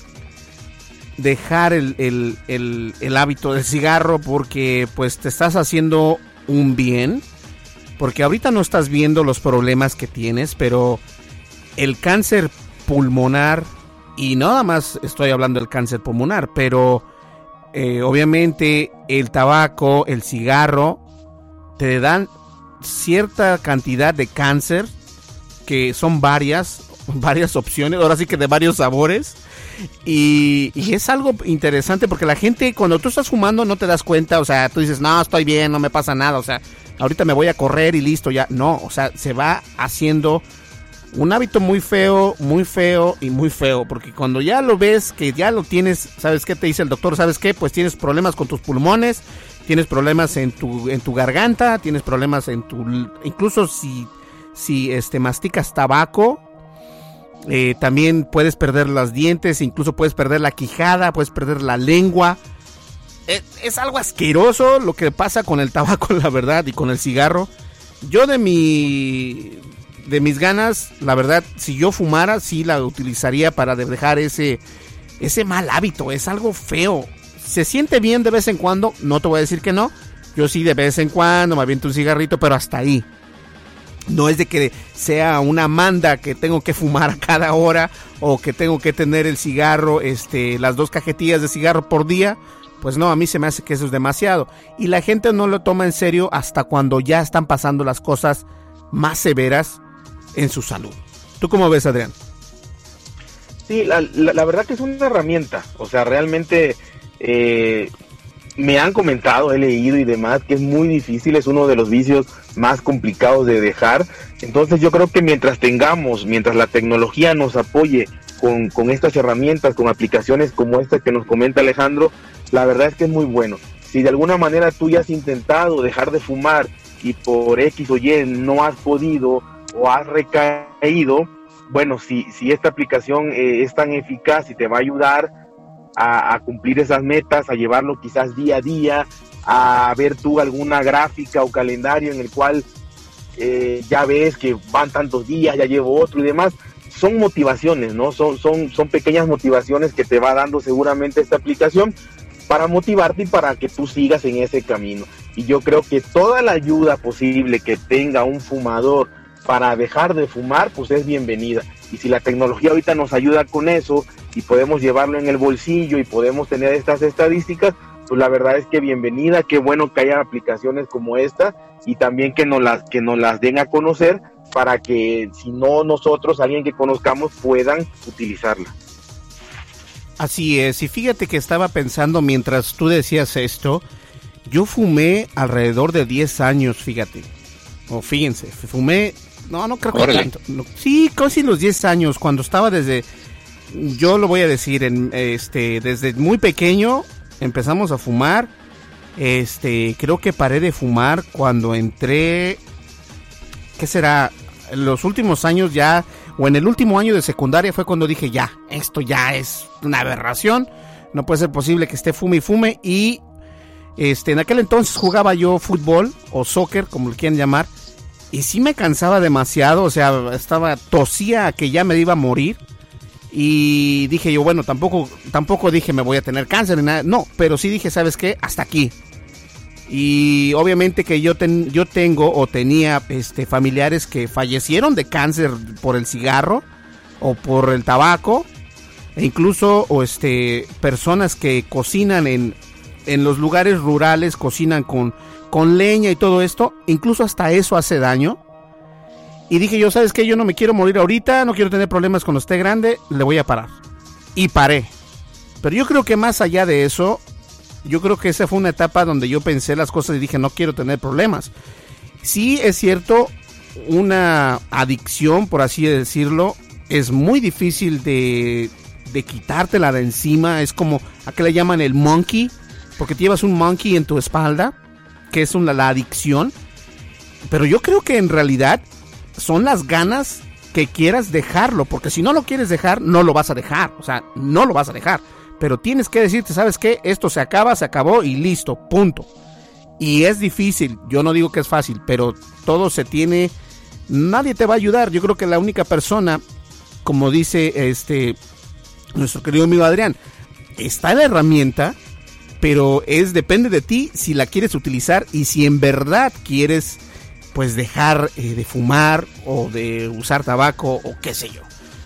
dejar el, hábito del cigarro porque pues te estás haciendo un bien. Porque ahorita no estás viendo los problemas que tienes, pero el cáncer pulmonar, y nada más estoy hablando del cáncer pulmonar, pero eh, obviamente el tabaco, el cigarro, te dan cierta cantidad de cáncer, que son varias, varias opciones, ahora sí que de varios sabores y, es algo interesante porque la gente, cuando tú estás fumando, no te das cuenta. O sea, tú dices, no, estoy bien, no me pasa nada. O sea, ahorita me voy a correr y listo, ya. No, o sea, se va haciendo un hábito muy feo, muy feo y muy feo. Porque cuando ya lo ves, que ya lo tienes, ¿sabes qué te dice el doctor? ¿Sabes qué? Pues tienes problemas con tus pulmones, tienes problemas en tu, en tu garganta, tienes problemas en tu. Incluso si, si este, masticas tabaco eh, también puedes perder los dientes, incluso puedes perder la quijada, puedes perder la lengua. Es, es, algo asqueroso lo que pasa con el tabaco, la verdad, y con el cigarro. Yo de mi de mis ganas, la verdad, si yo fumara, sí la utilizaría para dejar ese ese mal hábito. Es algo feo. Se siente bien de vez en cuando, no te voy a decir que no. Yo sí de vez en cuando me aviento un cigarrito, pero hasta ahí. No es de que sea una manda que tengo que fumar a cada hora o que tengo que tener el cigarro, este, las dos cajetillas de cigarro por día. Pues no, a mí se me hace que eso es demasiado. Y la gente no lo toma en serio hasta cuando ya están pasando las cosas más severas en su salud. ¿Tú cómo ves, Adrián? Sí, la, la, verdad que es una herramienta, o sea, realmente eh, me han comentado, he leído y demás, que es muy difícil, es uno de los vicios más complicados de dejar. Entonces yo creo que mientras tengamos, mientras la tecnología nos apoye con, con estas herramientas, con aplicaciones como esta que nos comenta Alejandro, la verdad es que es muy bueno. Si de alguna manera tú ya has intentado dejar de fumar y por X o Y no has podido o has recaído, bueno, si, si esta aplicación eh, es tan eficaz y te va a ayudar a, cumplir esas metas, a llevarlo quizás día a día, a ver tú alguna gráfica o calendario en el cual eh, ya ves que van tantos días, ya llevo otro y demás, son motivaciones, ¿no? Son, son, son pequeñas motivaciones que te va dando seguramente esta aplicación para motivarte y para que tú sigas en ese camino. Y yo creo que toda la ayuda posible que tenga un fumador para dejar de fumar, pues es bienvenida. Y si la tecnología ahorita nos ayuda con eso y podemos llevarlo en el bolsillo y podemos tener estas estadísticas, pues la verdad es que bienvenida, qué bueno que haya aplicaciones como esta y también que nos las, que nos las den a conocer para que si no nosotros, alguien que conozcamos, puedan utilizarla. Así es, y fíjate que estaba pensando mientras tú decías esto, yo fumé alrededor de 10 años, fíjate. O fíjense, fumé, no, no creo que tanto. sí, casi los 10 años, cuando estaba desde, yo lo voy a decir, en, este, desde muy pequeño empezamos a fumar. Este, creo que paré de fumar cuando entré, ¿qué será? los últimos años ya, o en el último año de secundaria fue cuando dije, ya, esto ya es una aberración, no puede ser posible que esté fume y fume. Y este, en aquel entonces jugaba yo fútbol o soccer, como lo quieran llamar, y sí me cansaba demasiado, o sea, estaba, tosía que ya me iba a morir. Y dije yo, bueno, tampoco, tampoco dije me voy a tener cáncer ni nada. No, pero sí dije, ¿sabes qué? Hasta aquí. Y obviamente que yo, yo tengo o tenía este, familiares que fallecieron de cáncer por el cigarro o por el tabaco. E incluso o este, personas que cocinan en, en los lugares rurales, cocinan con, con leña y todo esto. Incluso hasta eso hace daño. Y dije yo, ¿sabes qué? Yo no me quiero morir ahorita, no quiero tener problemas cuando esté grande, le voy a parar. Y paré. Pero yo creo que más allá de eso, yo creo que esa fue una etapa donde yo pensé las cosas y dije, no quiero tener problemas. Sí, es cierto, una adicción, por así decirlo, es muy difícil de, quitártela de encima. Es como, a qué le llaman el monkey, porque llevas un monkey en tu espalda, que es una, la adicción. Pero yo creo que en realidad son las ganas que quieras dejarlo, porque si no lo quieres dejar, no lo vas a dejar, o sea, no lo vas a dejar pero tienes que decirte, ¿sabes qué? Esto se acaba, se acabó y listo, punto. Y es difícil, yo no digo que es fácil, pero todo se tiene, nadie te va a ayudar. Yo creo que la única persona, como dice este nuestro querido amigo Adrián, está la herramienta, pero es depende de ti si la quieres utilizar y si en verdad quieres pues dejar eh, de fumar o de usar tabaco o qué sé yo.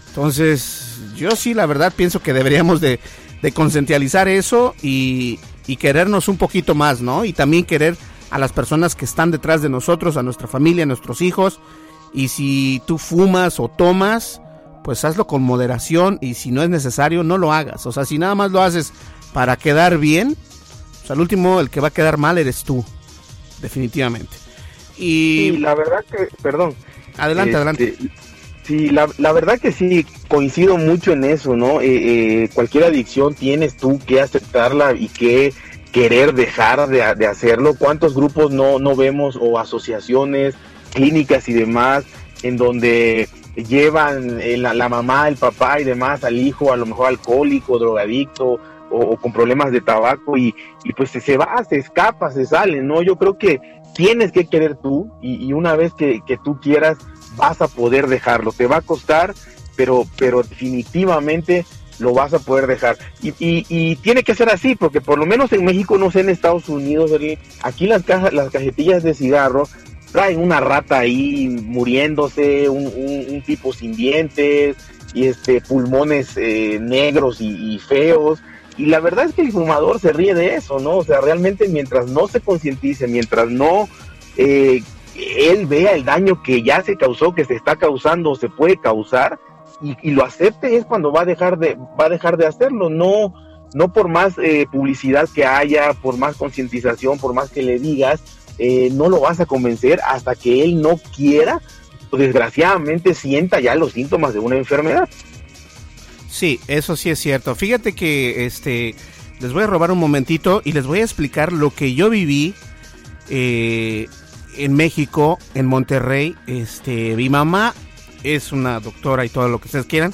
Entonces, yo sí la verdad pienso que deberíamos de de eso y, querernos un poquito más, ¿no? Y también querer a las personas que están detrás de nosotros, a nuestra familia, a nuestros hijos. Y si tú fumas o tomas, pues hazlo con moderación y si no es necesario, no lo hagas. O sea, si nada más lo haces para quedar bien, pues al último el que va a quedar mal eres tú, definitivamente. Y la verdad que, perdón. Adelante, adelante. Este, Sí, la, la, verdad que sí, coincido mucho en eso, ¿no? Eh, eh, cualquier adicción tienes tú que aceptarla y que querer dejar de, hacerlo. ¿Cuántos grupos no, no vemos o asociaciones, clínicas y demás en donde llevan eh, la, la, mamá, el papá y demás al hijo, a lo mejor alcohólico, drogadicto o, con problemas de tabaco y, y, pues se va, se escapa, se sale, ¿no? Yo creo que tienes que querer tú y, y una vez que, que tú quieras vas a poder dejarlo. Te va a costar, pero, pero definitivamente lo vas a poder dejar. Y, y, tiene que ser así, porque por lo menos en México, no sé en Estados Unidos, aquí las, cajas, las cajetillas de cigarro traen una rata ahí muriéndose, un, tipo sin dientes, y este pulmones eh, negros y, feos. Y la verdad es que el fumador se ríe de eso, ¿no? O sea, realmente mientras no se concientice, mientras no eh, él vea el daño que ya se causó, que se está causando o se puede causar, y, lo acepte es cuando va a dejar de, va a dejar de hacerlo, no, no por más eh, publicidad que haya, por más concientización, por más que le digas, eh, no lo vas a convencer hasta que él no quiera, o desgraciadamente sienta ya los síntomas de una enfermedad. Sí, eso sí es cierto. Fíjate que este les voy a robar un momentito y les voy a explicar lo que yo viví eh, en México, en Monterrey. Este, mi mamá es una doctora y todo lo que ustedes quieran,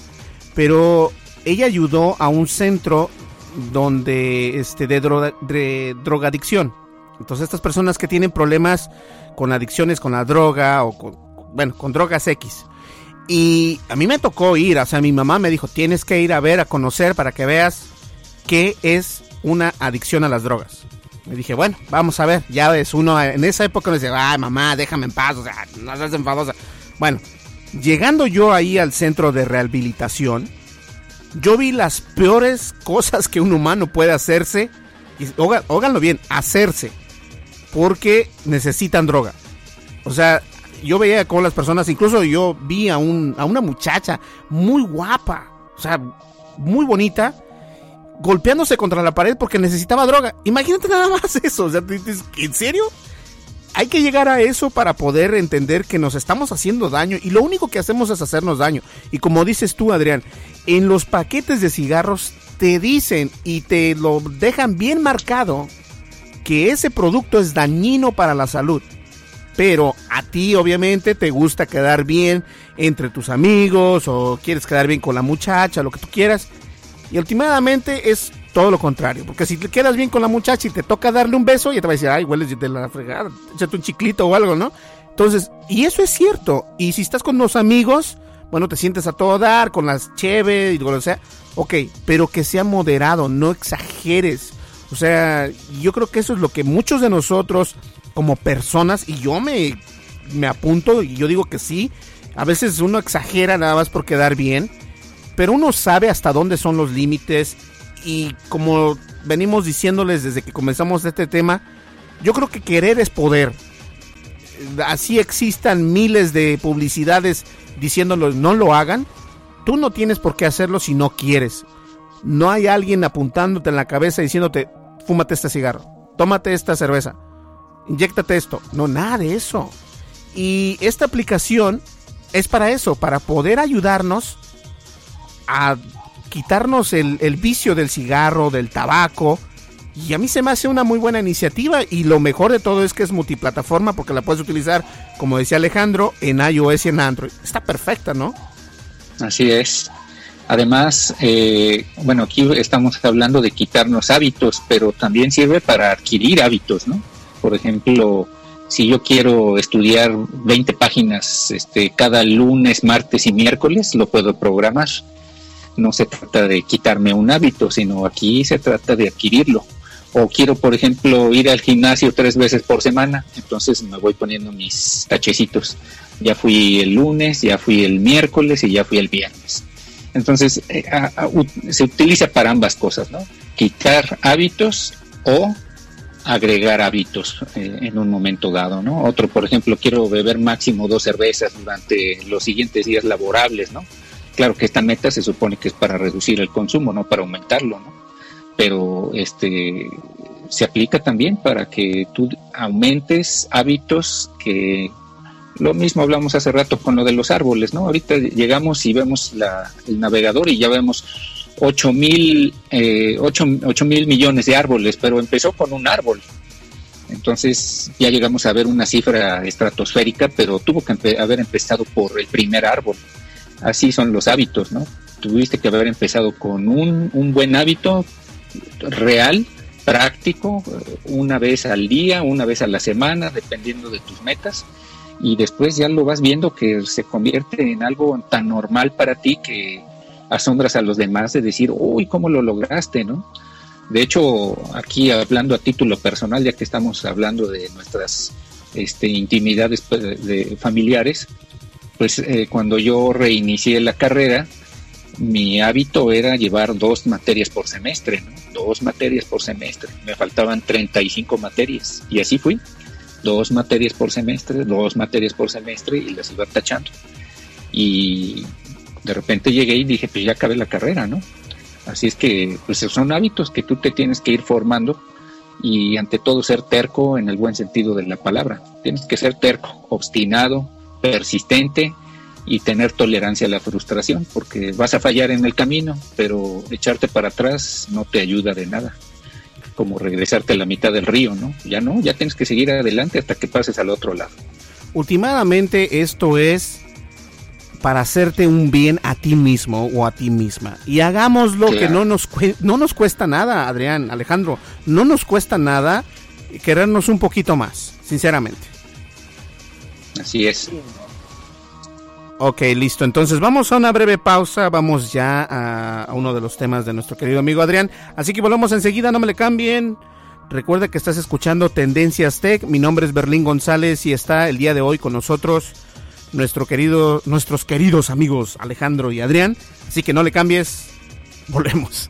pero ella ayudó a un centro donde este de, de drogadicción. Entonces estas personas que tienen problemas con adicciones con la droga o con, bueno, con drogas X. Y a mí me tocó ir, o sea, mi mamá me dijo, tienes que ir a ver, a conocer para que veas qué es una adicción a las drogas. Me dije, bueno, vamos a ver, ya ves, uno en esa época me decía, ay mamá, déjame en paz, o sea, no seas enfadosa. Bueno, llegando yo ahí al centro de rehabilitación, yo vi las peores cosas que un humano puede hacerse, y óganlo bien, hacerse, porque necesitan droga. O sea, yo veía con las personas, incluso yo vi a, un, a una muchacha muy guapa, o sea, muy bonita, golpeándose contra la pared porque necesitaba droga. Imagínate nada más eso. O sea, ¿en serio? Hay que llegar a eso para poder entender que nos estamos haciendo daño y lo único que hacemos es hacernos daño. Y como dices tú, Adrián, en los paquetes de cigarros te dicen y te lo dejan bien marcado que ese producto es dañino para la salud. Pero a ti obviamente te gusta quedar bien entre tus amigos o quieres quedar bien con la muchacha, lo que tú quieras y últimamente es todo lo contrario, porque si te quedas bien con la muchacha y te toca darle un beso, ya te va a decir, ay, hueles de la fregada, échate un chiclito o algo, ¿no? Entonces, y eso es cierto. Y si estás con unos amigos, bueno, te sientes a todo dar, con las cheve y lo que sea, ok, pero que sea moderado, no exageres. O sea, yo creo que eso es lo que muchos de nosotros, como personas, y yo me, me apunto y yo digo que sí, a veces uno exagera nada más por quedar bien pero uno sabe hasta dónde son los límites y como venimos diciéndoles desde que comenzamos este tema, yo creo que querer es poder. Así existan miles de publicidades diciéndolos no lo hagan, tú no tienes por qué hacerlo si no quieres. No hay alguien apuntándote en la cabeza diciéndote, fúmate este cigarro, tómate esta cerveza, inyectate esto. No, nada de eso. Y esta aplicación es para eso, para poder ayudarnos a quitarnos el, vicio del cigarro, del tabaco. Y a mí se me hace una muy buena iniciativa y lo mejor de todo es que es multiplataforma porque la puedes utilizar, como decía Alejandro, en iOS y en Android. Está perfecta, ¿no? Así es. Además, eh, bueno, aquí estamos hablando de quitarnos hábitos, pero también sirve para adquirir hábitos, ¿no? Por ejemplo, si yo quiero estudiar 20 páginas este, cada lunes, martes y miércoles, lo puedo programar no se trata de quitarme un hábito, sino aquí se trata de adquirirlo. O quiero, por ejemplo, ir al gimnasio tres veces por semana, entonces me voy poniendo mis tachecitos. Ya fui el lunes, ya fui el miércoles y ya fui el viernes. Entonces, eh, se utiliza para ambas cosas, ¿no? Quitar hábitos o agregar hábitos eh, en un momento dado, ¿no? Otro, por ejemplo, quiero beber máximo dos cervezas durante los siguientes días laborables, ¿no? Claro que esta meta se supone que es para reducir el consumo, no para aumentarlo, ¿no? Pero este se aplica también para que tú aumentes hábitos que lo mismo hablamos hace rato con lo de los árboles, ¿no? Ahorita llegamos y vemos el navegador y ya vemos 8 mil, eh, mil millones de árboles, pero empezó con un árbol. Entonces ya llegamos a ver una cifra estratosférica, pero tuvo que haber empezado por el primer árbol así son los hábitos, ¿no? Tuviste que haber empezado con un, un buen hábito real, práctico, una vez al día, una vez a la semana, dependiendo de tus metas, y después ya lo vas viendo que se convierte en algo tan normal para ti que asombras a los demás de decir, uy, ¿cómo lo lograste, no? De hecho, aquí hablando a título personal, ya que estamos hablando de nuestras este, intimidades pues, familiares, pues eh, cuando yo reinicié la carrera, mi hábito era llevar dos materias por semestre, dos materias por semestre. Me faltaban 35 materias y así fui. Dos materias por semestre, dos materias por semestre y las iba tachando. Y De repente llegué y dije, pues ya acabé la carrera, ¿no? Así es que pues son hábitos que tú te tienes que ir formando y ante todo ser terco en el buen sentido de la palabra. Tienes que ser terco, obstinado, persistente y tener tolerancia a la frustración, porque vas a fallar en el camino, pero echarte para atrás no te ayuda de nada. Como regresarte a la mitad del río, ¿no? Ya no, ya tienes que seguir adelante hasta que pases al otro lado. Últimamente esto es para hacerte un bien a ti mismo o a ti misma. Y hagamos lo que no nos, no nos cuesta nada, Adrián, Alejandro. No nos cuesta nada querernos un poquito más, sinceramente. Así es. Ok, listo. Entonces vamos a una breve pausa. Vamos ya a, uno de los temas de nuestro querido amigo Adrián. Así que volvemos enseguida, no me le cambien. Recuerda que estás escuchando Tendencias Tech. Mi nombre es Berlín González y está el día de hoy con nosotros nuestro querido, nuestros queridos amigos Alejandro y Adrián. Así que no le cambies, volvemos.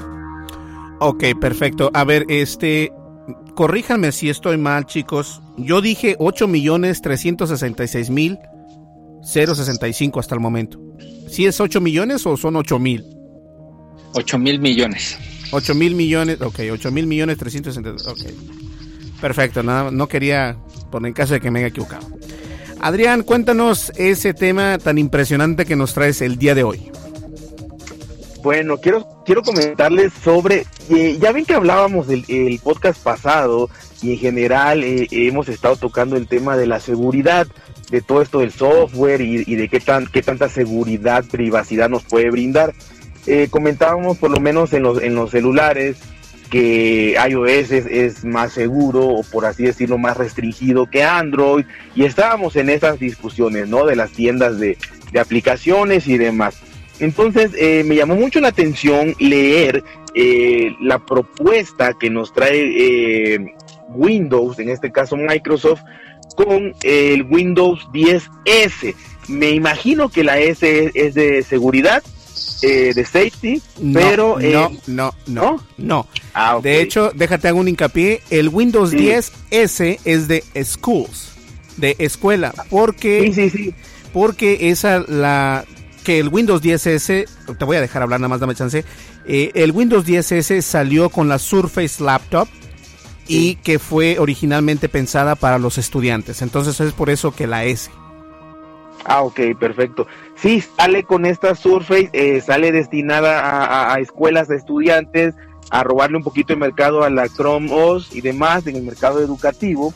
Ok, perfecto. A ver, este, corríjanme si estoy mal, chicos. Yo dije 8 millones 366 mil 065 hasta el momento. ¿Sí es 8 millones o son 8 mil? 8 mil millones. 8 mil millones, ok, 8 mil millones 360, ok. Perfecto, no, no quería poner en caso de que me haya equivocado. Adrián, cuéntanos ese tema tan impresionante que nos traes el día de hoy. Bueno, quiero, quiero comentarles sobre, eh, ya ven que hablábamos del el podcast pasado y en general eh, hemos estado tocando el tema de la seguridad, de todo esto del software y, de qué, tan, qué tanta seguridad, privacidad nos puede brindar. Eh, comentábamos por lo menos en los, en los celulares que iOS es, es, más seguro o por así decirlo más restringido que Android y estábamos en esas discusiones, ¿no? De las tiendas de, de aplicaciones y demás. Entonces eh, me llamó mucho la atención leer eh, la propuesta que nos trae eh, Windows, en este caso Microsoft, con el Windows 10S. Me imagino que la S es de seguridad, eh, de safety, no, pero no, eh, no, no, no. Ah. De hecho, déjate hago un hincapié. El Windows Sí. 10 S es de schools, de escuela, porque sí, sí, sí. porque esa la que el Windows 10S, te voy a dejar hablar nada más, dame chance. eh, el Windows 10S salió con la Surface Laptop y que fue originalmente pensada para los estudiantes. Entonces es por eso que la S. Ah, ok, perfecto. Sí, sale con esta Surface, eh, sale destinada a, a- a escuelas de estudiantes, a robarle un poquito de mercado a la Chrome OS y demás en el mercado educativo.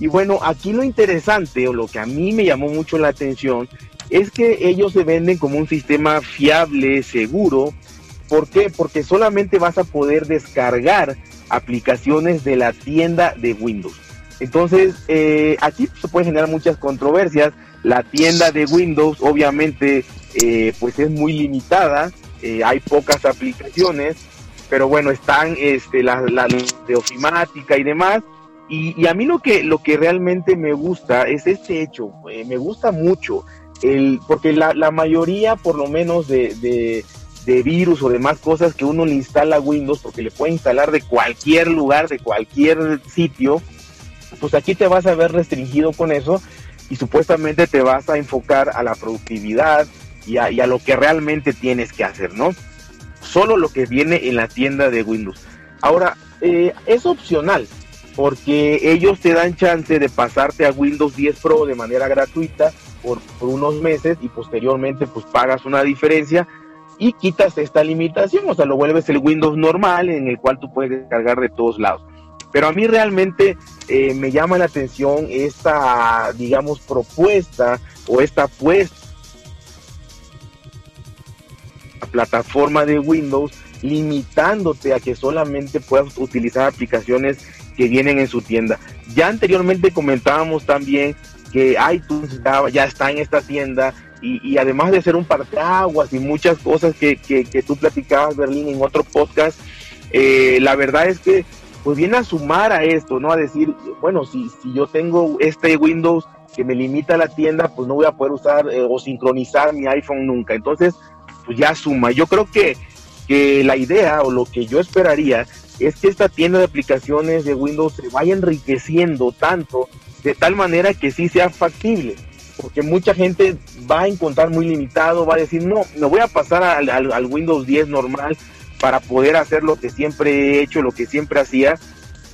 Y bueno, aquí lo interesante o lo que a mí me llamó mucho la atención es que ellos se venden como un sistema fiable, seguro. ¿Por qué? Porque solamente vas a poder descargar aplicaciones de la tienda de Windows. Entonces, eh, aquí se pueden generar muchas controversias. La tienda de Windows, obviamente, eh, pues es muy limitada. eh, hay pocas aplicaciones, pero bueno, están este, las la de ofimática y demás. Y, a mí lo que, lo que realmente me gusta es este hecho. me gusta mucho. El, porque la, mayoría, por lo menos, de, de, de virus o demás cosas que uno le instala a Windows, porque le puede instalar de cualquier lugar, de cualquier sitio, pues aquí te vas a ver restringido con eso y supuestamente te vas a enfocar a la productividad y a, y a lo que realmente tienes que hacer, ¿no? Solo lo que viene en la tienda de Windows. Ahora, eh, es opcional porque ellos te dan chance de pasarte a Windows 10 Pro de manera gratuita por, por unos meses y posteriormente pues pagas una diferencia y quitas esta limitación, o sea, lo vuelves el Windows normal en el cual tú puedes descargar de todos lados. Pero a mí realmente eh, me llama la atención esta, digamos, propuesta o esta apuesta la plataforma de Windows limitándote a que solamente puedas utilizar aplicaciones que vienen en su tienda. Ya anteriormente comentábamos también que iTunes ya, ya está en esta tienda y, además de ser un parteaguas y muchas cosas que, que, tú platicabas, Berlín, en otro podcast, eh, la verdad es que pues viene a sumar a esto, ¿no? A decir, bueno, si, si yo tengo este Windows que me limita la tienda, pues no voy a poder usar eh, o sincronizar mi iPhone nunca. Entonces, pues ya suma. Yo creo que, que la idea o lo que yo esperaría es que esta tienda de aplicaciones de Windows se vaya enriqueciendo tanto de tal manera que sí sea factible. Porque mucha gente va a encontrar muy limitado, va a decir, no, me voy a pasar al, al Windows 10 normal para poder hacer lo que siempre he hecho, lo que siempre hacía.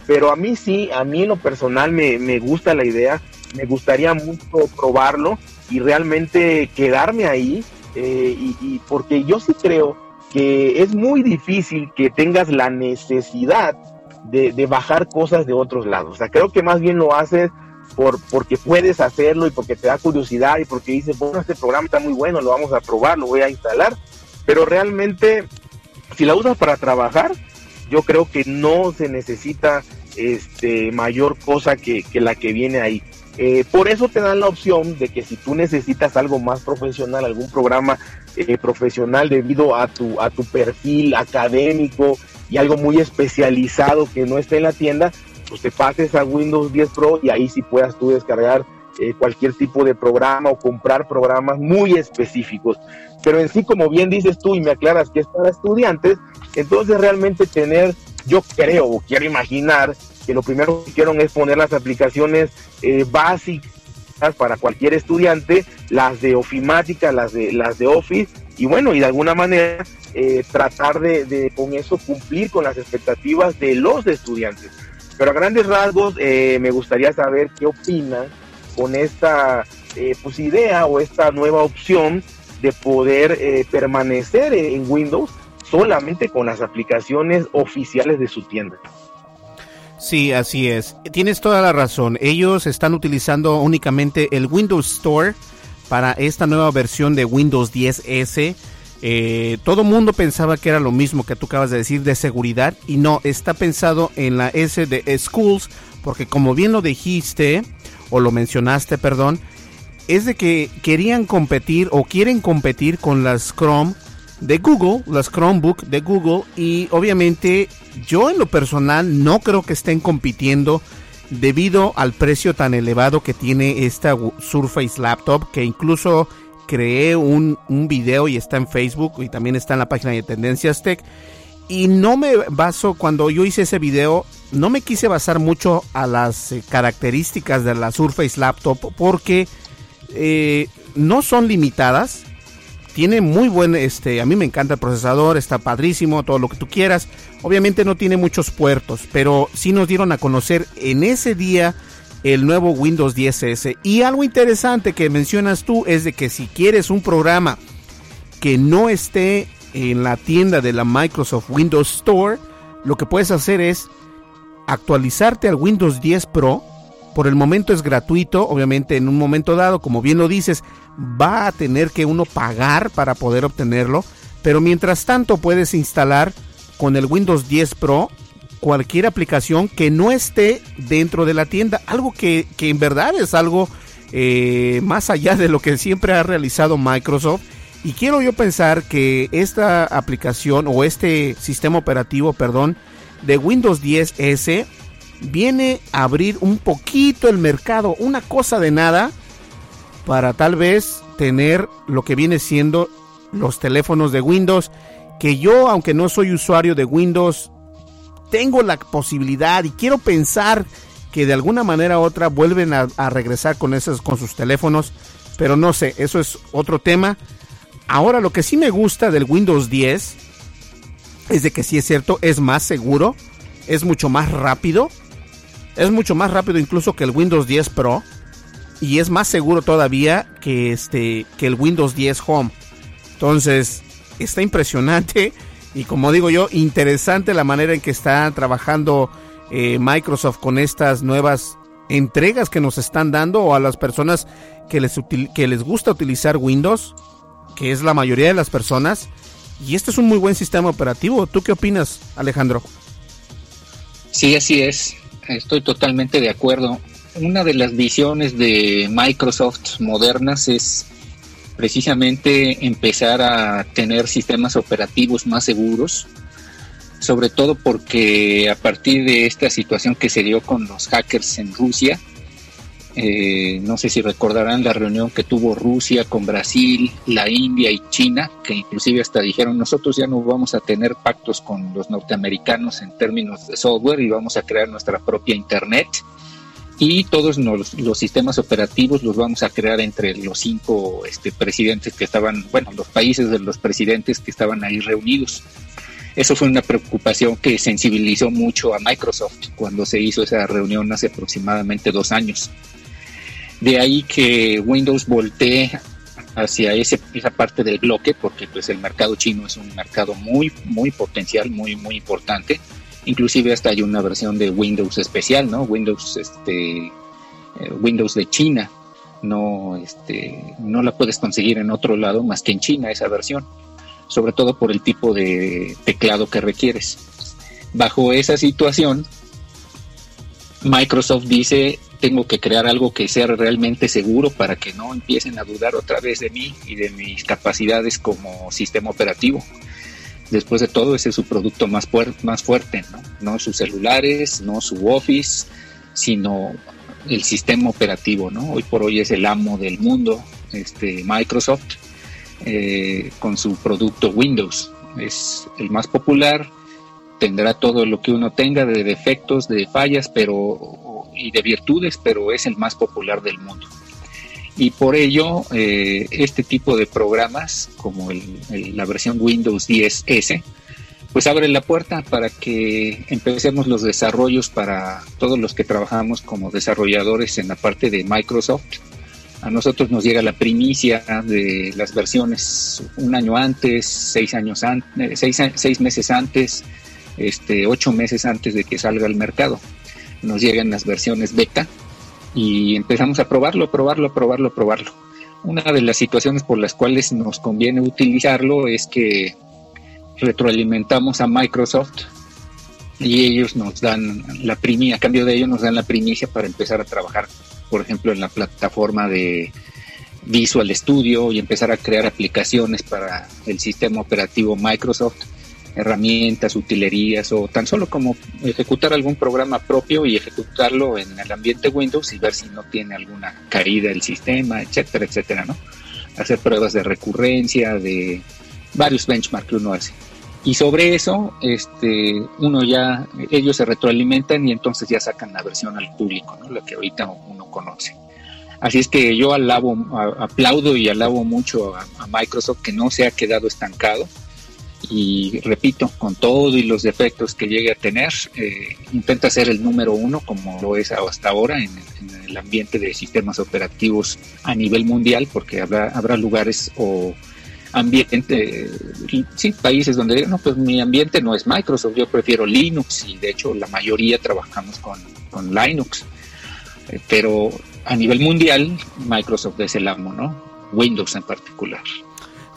Pero a mí sí, a mí en lo personal me, me gusta la idea, me gustaría mucho probarlo y realmente quedarme ahí, eh, y, porque yo sí creo que es muy difícil que tengas la necesidad de, de, bajar cosas de otros lados. O sea, creo que más bien lo haces por, porque puedes hacerlo y porque te da curiosidad y porque dices, bueno, este programa está muy bueno, lo vamos a probar, lo voy a instalar. Pero realmente, si la usas para trabajar, yo creo que no se necesita este mayor cosa que, que la que viene ahí. Eh, por eso te dan la opción de que si tú necesitas algo más profesional, algún programa eh, profesional debido a tu, a tu perfil académico y algo muy especializado que no esté en la tienda, pues te pases a Windows 10 Pro y ahí sí puedas tú descargar eh, cualquier tipo de programa o comprar programas muy específicos. Pero en sí, como bien dices tú y me aclaras que es para estudiantes, entonces realmente tener, yo creo o quiero imaginar que lo primero que hicieron es poner las aplicaciones eh, básicas para cualquier estudiante, las de ofimática, las de, las de Office, y bueno, y de alguna manera eh, tratar de, con eso cumplir con las expectativas de los estudiantes. Pero a grandes rasgos eh, me gustaría saber qué opinan con esta pues, idea o esta nueva opción de poder permanecer en Windows solamente con las aplicaciones oficiales de su tienda. Sí, así es. Tienes toda la razón. Ellos están utilizando únicamente el Windows Store para esta nueva versión de Windows 10S. Eh, todo mundo pensaba que era lo mismo que tú acabas de decir de seguridad y no, está pensado en la S de Schools porque como bien lo dijiste o lo mencionaste, perdón, es de que querían competir o quieren competir con las Chrome de Google, las Chromebook de Google y obviamente yo en lo personal no creo que estén compitiendo debido al precio tan elevado que tiene esta Surface Laptop que incluso creé un, un video y está en Facebook y también está en la página de Tendencias Tech y no me baso cuando yo hice ese video no me quise basar mucho a las eh, características de la Surface Laptop porque eh, no son limitadas tiene muy buen, este, a mí me encanta el procesador, está padrísimo, todo lo que tú quieras. Obviamente no tiene muchos puertos, pero sí nos dieron a conocer en ese día el nuevo Windows 10S. Y algo interesante que mencionas tú es de que si quieres un programa que no esté en la tienda de la Microsoft Windows Store, lo que puedes hacer es actualizarte al Windows 10 Pro por el momento es gratuito, obviamente en un momento dado, como bien lo dices, va a tener que uno pagar para poder obtenerlo, pero mientras tanto puedes instalar con el Windows 10 Pro cualquier aplicación que no esté dentro de la tienda, algo que, en verdad es algo eh, más allá de lo que siempre ha realizado Microsoft. Y quiero yo pensar que esta aplicación o este sistema operativo, perdón, de Windows 10S viene a abrir un poquito el mercado, una cosa de nada, para tal vez tener lo que viene siendo los teléfonos de Windows, que yo, aunque no soy usuario de Windows, tengo la posibilidad y quiero pensar que de alguna manera u otra vuelven a, regresar con esos con sus teléfonos, pero no sé, eso es otro tema. Ahora lo que sí me gusta del Windows 10 es de que sí es cierto, es más seguro, es mucho más rápido es mucho más rápido incluso que el Windows 10 Pro y es más seguro todavía que este que el Windows 10 Home. Entonces, está impresionante y como digo yo, interesante la manera en que está trabajando eh, Microsoft con estas nuevas entregas que nos están dando o a las personas que les, que les gusta utilizar Windows, que es la mayoría de las personas. Y este es un muy buen sistema operativo. ¿Tú qué opinas, Alejandro? Sí, así es estoy totalmente de acuerdo. una de las visiones de Microsoft modernas es precisamente empezar a tener sistemas operativos más seguros, sobre todo porque a partir de esta situación que se dio con los hackers en Rusia, eh, no sé si recordarán la reunión que tuvo Rusia con Brasil, la India y China, que inclusive hasta dijeron nosotros ya no vamos a tener pactos con los norteamericanos en términos de software y vamos a crear nuestra propia Internet y todos los sistemas operativos los vamos a crear entre los cinco este, presidentes que estaban, bueno, los países de los presidentes que estaban ahí reunidos. Eso fue una preocupación que sensibilizó mucho a Microsoft cuando se hizo esa reunión hace aproximadamente dos años. De ahí que Windows voltee hacia ese, esa parte del bloque, porque pues el mercado chino es un mercado muy, muy potencial, muy, muy importante inclusive hasta hay una versión de Windows especial, ¿no? Windows, este, eh, Windows de China, no, este, no la puedes conseguir en otro lado más que en China esa versión, sobre todo por el tipo de teclado que requieres. Bajo esa situación, Microsoft dice, tengo que crear algo que sea realmente seguro para que no empiecen a dudar otra vez de mí y de mis capacidades como sistema operativo después de todo ese es su producto más, más fuerte, ¿no? no sus celulares, no su Office, sino el sistema operativo, ¿no? Hoy por hoy es el amo del mundo, este Microsoft, eh, con su producto Windows. Es el más popular, tendrá todo lo que uno tenga de defectos, de fallas, pero y de virtudes, pero es el más popular del mundo y por ello eh, este tipo de programas como la versión Windows 10S pues abre la puerta para que empecemos los desarrollos para todos los que trabajamos como desarrolladores en la parte de Microsoft. A nosotros nos llega la primicia de las versiones un año antes, seis años antes, seis, seis meses antes, este, ocho meses antes de que salga al mercado. Nos llegan las versiones beta y empezamos a probarlo, probarlo, probarlo, probarlo. Una de las situaciones por las cuales nos conviene utilizarlo es que retroalimentamos a Microsoft y ellos nos dan la primicia, a cambio de ello nos dan la primicia para empezar a trabajar, por ejemplo, en la plataforma de Visual Studio y empezar a crear aplicaciones para el sistema operativo Microsoft herramientas, utilerías o tan solo como ejecutar algún programa propio y ejecutarlo en el ambiente Windows y ver si no tiene alguna caída del sistema, etcétera, etcétera, ¿no? Hacer pruebas de recurrencia, de varios benchmarks que uno hace. Y sobre eso, este, uno ya, ellos se retroalimentan y entonces ya sacan la versión al público, ¿no? La que ahorita uno conoce. Así es que yo alabo, aplaudo y alabo mucho a Microsoft que no se ha quedado estancado, y repito, con todo y los defectos que llegue a tener, eh, intenta ser el número uno como lo es hasta ahora en, el ambiente de sistemas operativos a nivel mundial, porque habrá, habrá lugares o ambiente, sí, países donde no, pues mi ambiente no es Microsoft, yo prefiero Linux y de hecho la mayoría trabajamos con, con Linux, eh, pero a nivel mundial Microsoft es el amo, ¿no? Windows en particular.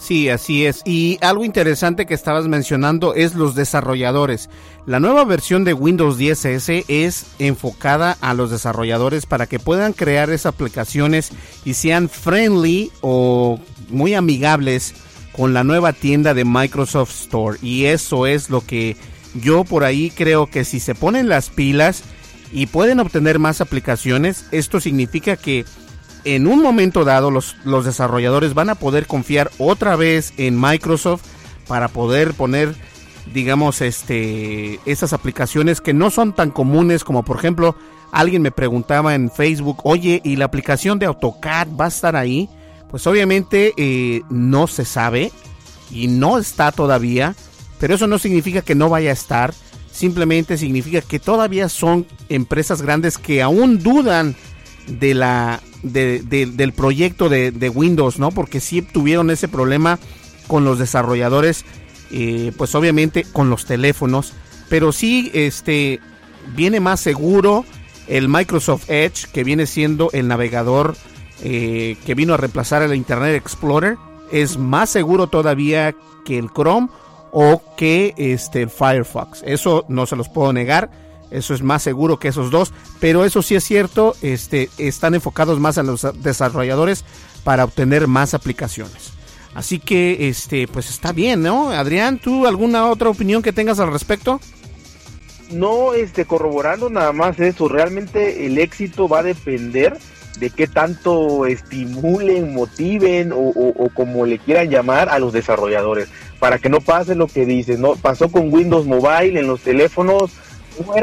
Sí, así es. Y algo interesante que estabas mencionando es los desarrolladores. La nueva versión de Windows 10S es enfocada a los desarrolladores para que puedan crear esas aplicaciones y sean friendly o muy amigables con la nueva tienda de Microsoft Store. Y eso es lo que yo por ahí creo que si se ponen las pilas y pueden obtener más aplicaciones, esto significa que en un momento dado los, los desarrolladores van a poder confiar otra vez en Microsoft para poder poner digamos este esas aplicaciones que no son tan comunes como por ejemplo alguien me preguntaba en Facebook oye y la aplicación de AutoCAD va a estar ahí pues obviamente eh, no se sabe y no está todavía pero eso no significa que no vaya a estar. Simplemente significa que todavía son empresas grandes que aún dudan de la del proyecto de, Windows, ¿no? Porque sí tuvieron ese problema con los desarrolladores, eh, pues obviamente con los teléfonos, pero sí este viene más seguro el Microsoft Edge, que viene siendo el navegador eh, que vino a reemplazar el Internet Explorer, es más seguro todavía que el Chrome o que este el Firefox. Eso no se los puedo negar Eso es más seguro que esos dos, pero eso sí es cierto, este, están enfocados más a los desarrolladores para obtener más aplicaciones. Así que, este, pues está bien, ¿no? Adrián, ¿tú alguna otra opinión que tengas al respecto? No, este, corroborando nada más eso, realmente el éxito va a depender de qué tanto estimulen, motiven o, como le quieran llamar a los desarrolladores, para que no pase lo que dices, ¿no? Pasó con Windows Mobile en los teléfonos,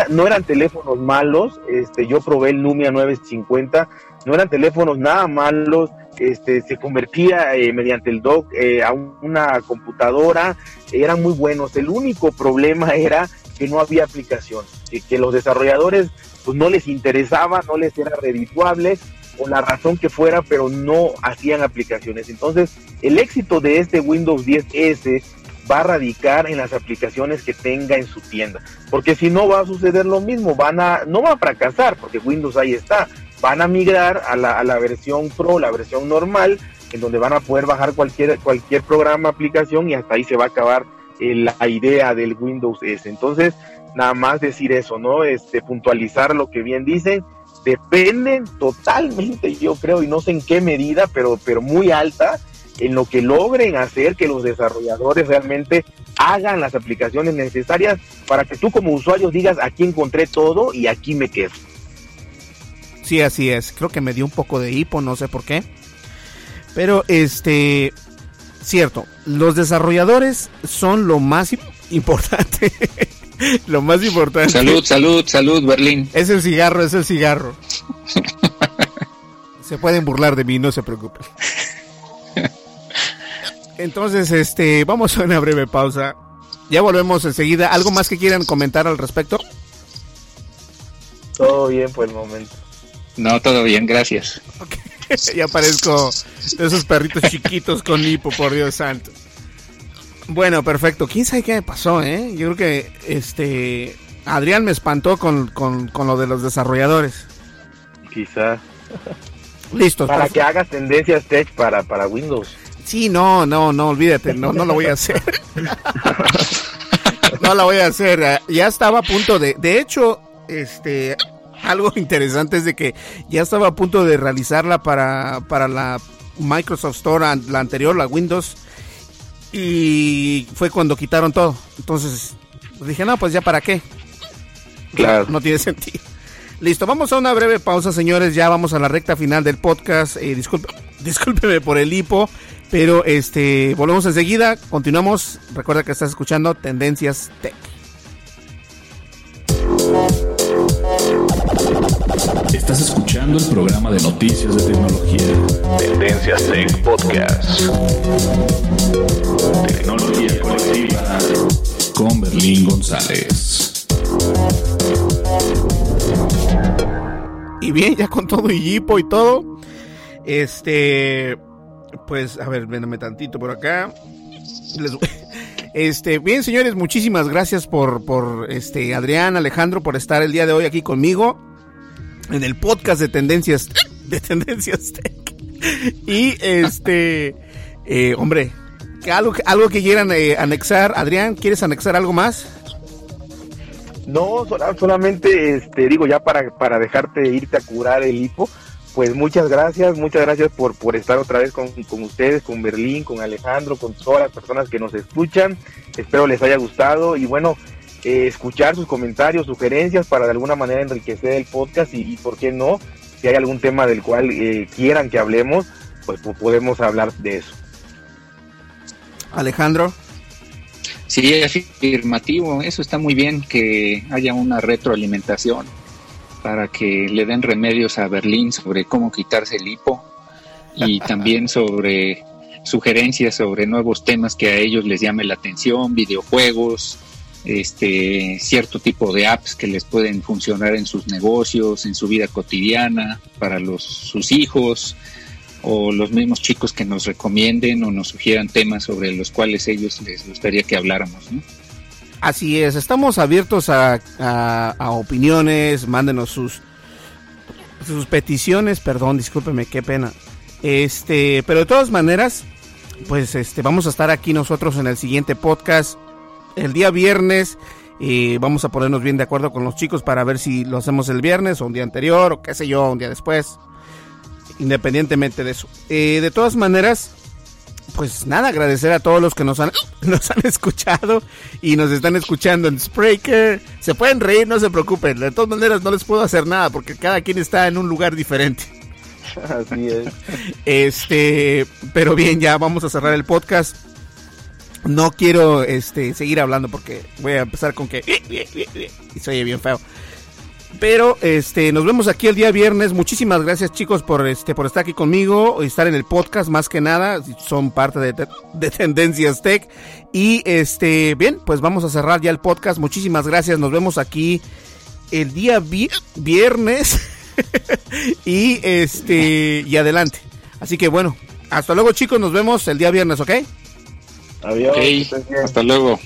no, eran teléfonos malos, este, yo probé el Lumia 950, no eran teléfonos nada malos, este, se convertía eh, mediante el dock eh, a una computadora, eran muy buenos. El único problema era que no había aplicación, que, que los desarrolladores pues no les interesaba, no les era redituable o la razón que fuera, pero no hacían aplicaciones. Entonces, el éxito de este Windows 10S va a radicar en las aplicaciones que tenga en su tienda, porque si no va a suceder lo mismo, van a no va a fracasar, porque Windows ahí está, van a migrar a la, a la versión Pro, la versión normal, en donde van a poder bajar cualquier cualquier programa, aplicación y hasta ahí se va a acabar eh, la idea del Windows S. Entonces, nada más decir eso, ¿no? Este puntualizar lo que bien dicen dependen totalmente, yo creo, y no sé en qué medida, pero, pero muy alta, en lo que logren hacer que los desarrolladores realmente hagan las aplicaciones necesarias para que tú como usuario digas aquí encontré todo y aquí me quedo. Sí, así es. Creo que me dio un poco de hipo, no sé por qué. Pero este, cierto, los desarrolladores son lo más importante Lo más importante. Salud, salud, salud, Berlín. Es el cigarro, es el cigarro. se pueden burlar de mí, no se preocupen. Entonces, este, vamos a una breve pausa. Ya volvemos enseguida. ¿Algo más que quieran comentar al respecto? Todo bien por el momento. No, todo bien, gracias. ya parezco de esos perritos chiquitos con hipo, por Dios santo. Bueno, perfecto. ¿Quién sabe qué me pasó, eh? Yo creo que este Adrián me espantó con, lo de los desarrolladores. Quizá. Listo. Para que hagas tendencias tech para, para Windows. Sí, no, no, no, olvídate, no, no lo voy a hacer. no lo voy a hacer. Ya estaba a punto de, de hecho, este, algo interesante es de que ya estaba a punto de realizarla para, para la Microsoft Store, la anterior, la Windows y fue cuando quitaron todo. Entonces dije, no, pues ya para qué. Claro. No tiene sentido. Listo, vamos a una breve pausa, señores. Ya vamos a la recta final del podcast. Eh, disculpe, discúlpeme por el hipo, pero este volvemos enseguida. Continuamos. Recuerda que estás escuchando Tendencias Tech. Estás escuchando el programa de noticias de tecnología. Tendencias Tech Podcast. Tecnología colectiva con Berlín González. Y bien, ya con todo y hipo y todo. Este, pues, a ver, véndame tantito por acá. Este, bien, señores, muchísimas gracias por, por este, Adrián, Alejandro, por estar el día de hoy aquí conmigo en el podcast de Tendencias, de Tendencias Tech. Y este, eh, hombre, algo, algo que quieran eh, anexar. Adrián, ¿quieres anexar algo más? No, solamente, este, digo, ya para, para dejarte irte a curar el hipo, pues muchas gracias, muchas gracias por, por estar otra vez con, con, ustedes, con Berlín, con Alejandro, con todas las personas que nos escuchan. Espero les haya gustado y bueno, eh, escuchar sus comentarios, sugerencias para de alguna manera enriquecer el podcast y, por qué no, si hay algún tema del cual eh, quieran que hablemos, pues, podemos hablar de eso. Alejandro. Sí, afirmativo, eso está muy bien que haya una retroalimentación para que le den remedios a Berlín sobre cómo quitarse el hipo y también sobre sugerencias sobre nuevos temas que a ellos les llame la atención, videojuegos, este, cierto tipo de apps que les pueden funcionar en sus negocios, en su vida cotidiana, para los, sus hijos o los mismos chicos que nos recomienden o nos sugieran temas sobre los cuales ellos les gustaría que habláramos. Así es, estamos abiertos a, opiniones, mándenos sus, sus peticiones, perdón, discúlpeme, qué pena. Este, pero de todas maneras, pues este, vamos a estar aquí nosotros en el siguiente podcast el día viernes Y vamos a ponernos bien de acuerdo con los chicos para ver si lo hacemos el viernes o un día anterior o qué sé yo, un día después. Independientemente de eso. Eh, de todas maneras, pues nada, agradecer a todos los que nos han, nos han escuchado y nos están escuchando en Spreaker. Se pueden reír, no se preocupen. De todas maneras, no les puedo hacer nada porque cada quien está en un lugar diferente. Así es. Este, pero bien, ya vamos a cerrar el podcast. No quiero este, seguir hablando porque voy a empezar con que. Y se oye bien feo. Pero este, nos vemos aquí el día viernes. Muchísimas gracias, chicos, por este, por estar aquí conmigo, estar en el podcast, más que nada. Son parte de, de Tendencias Tech. Y este, bien, pues vamos a cerrar ya el podcast. Muchísimas gracias. Nos vemos aquí el día viernes. y este, y adelante. Así que bueno, hasta luego, chicos. Nos vemos el día viernes, ¿ok? Adiós. hasta luego.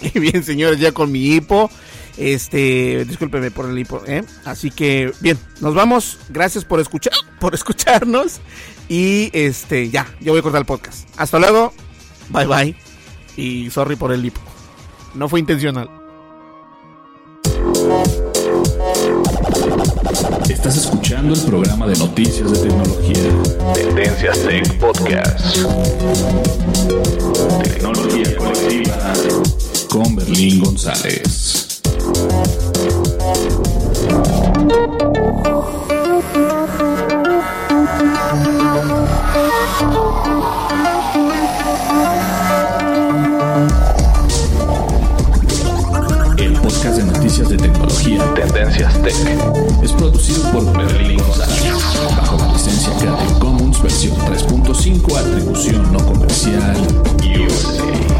Y bien, señores, ya con mi hipo. Este, discúlpeme por el hipo, ¿eh? Así que, bien, nos vamos. Gracias por escuchar, por escucharnos. Y este, ya, yo voy a cortar el podcast. Hasta luego. Bye bye. Y sorry por el hipo. No fue intencional. Estás escuchando el programa de noticias de tecnología. Tendencias Tech Podcast. Tecnología colectiva con Berlín González. El podcast de noticias de tecnología Tendencias Tech es producido por Berlín González bajo la licencia Creative Commons versión 3.5 atribución no comercial USA.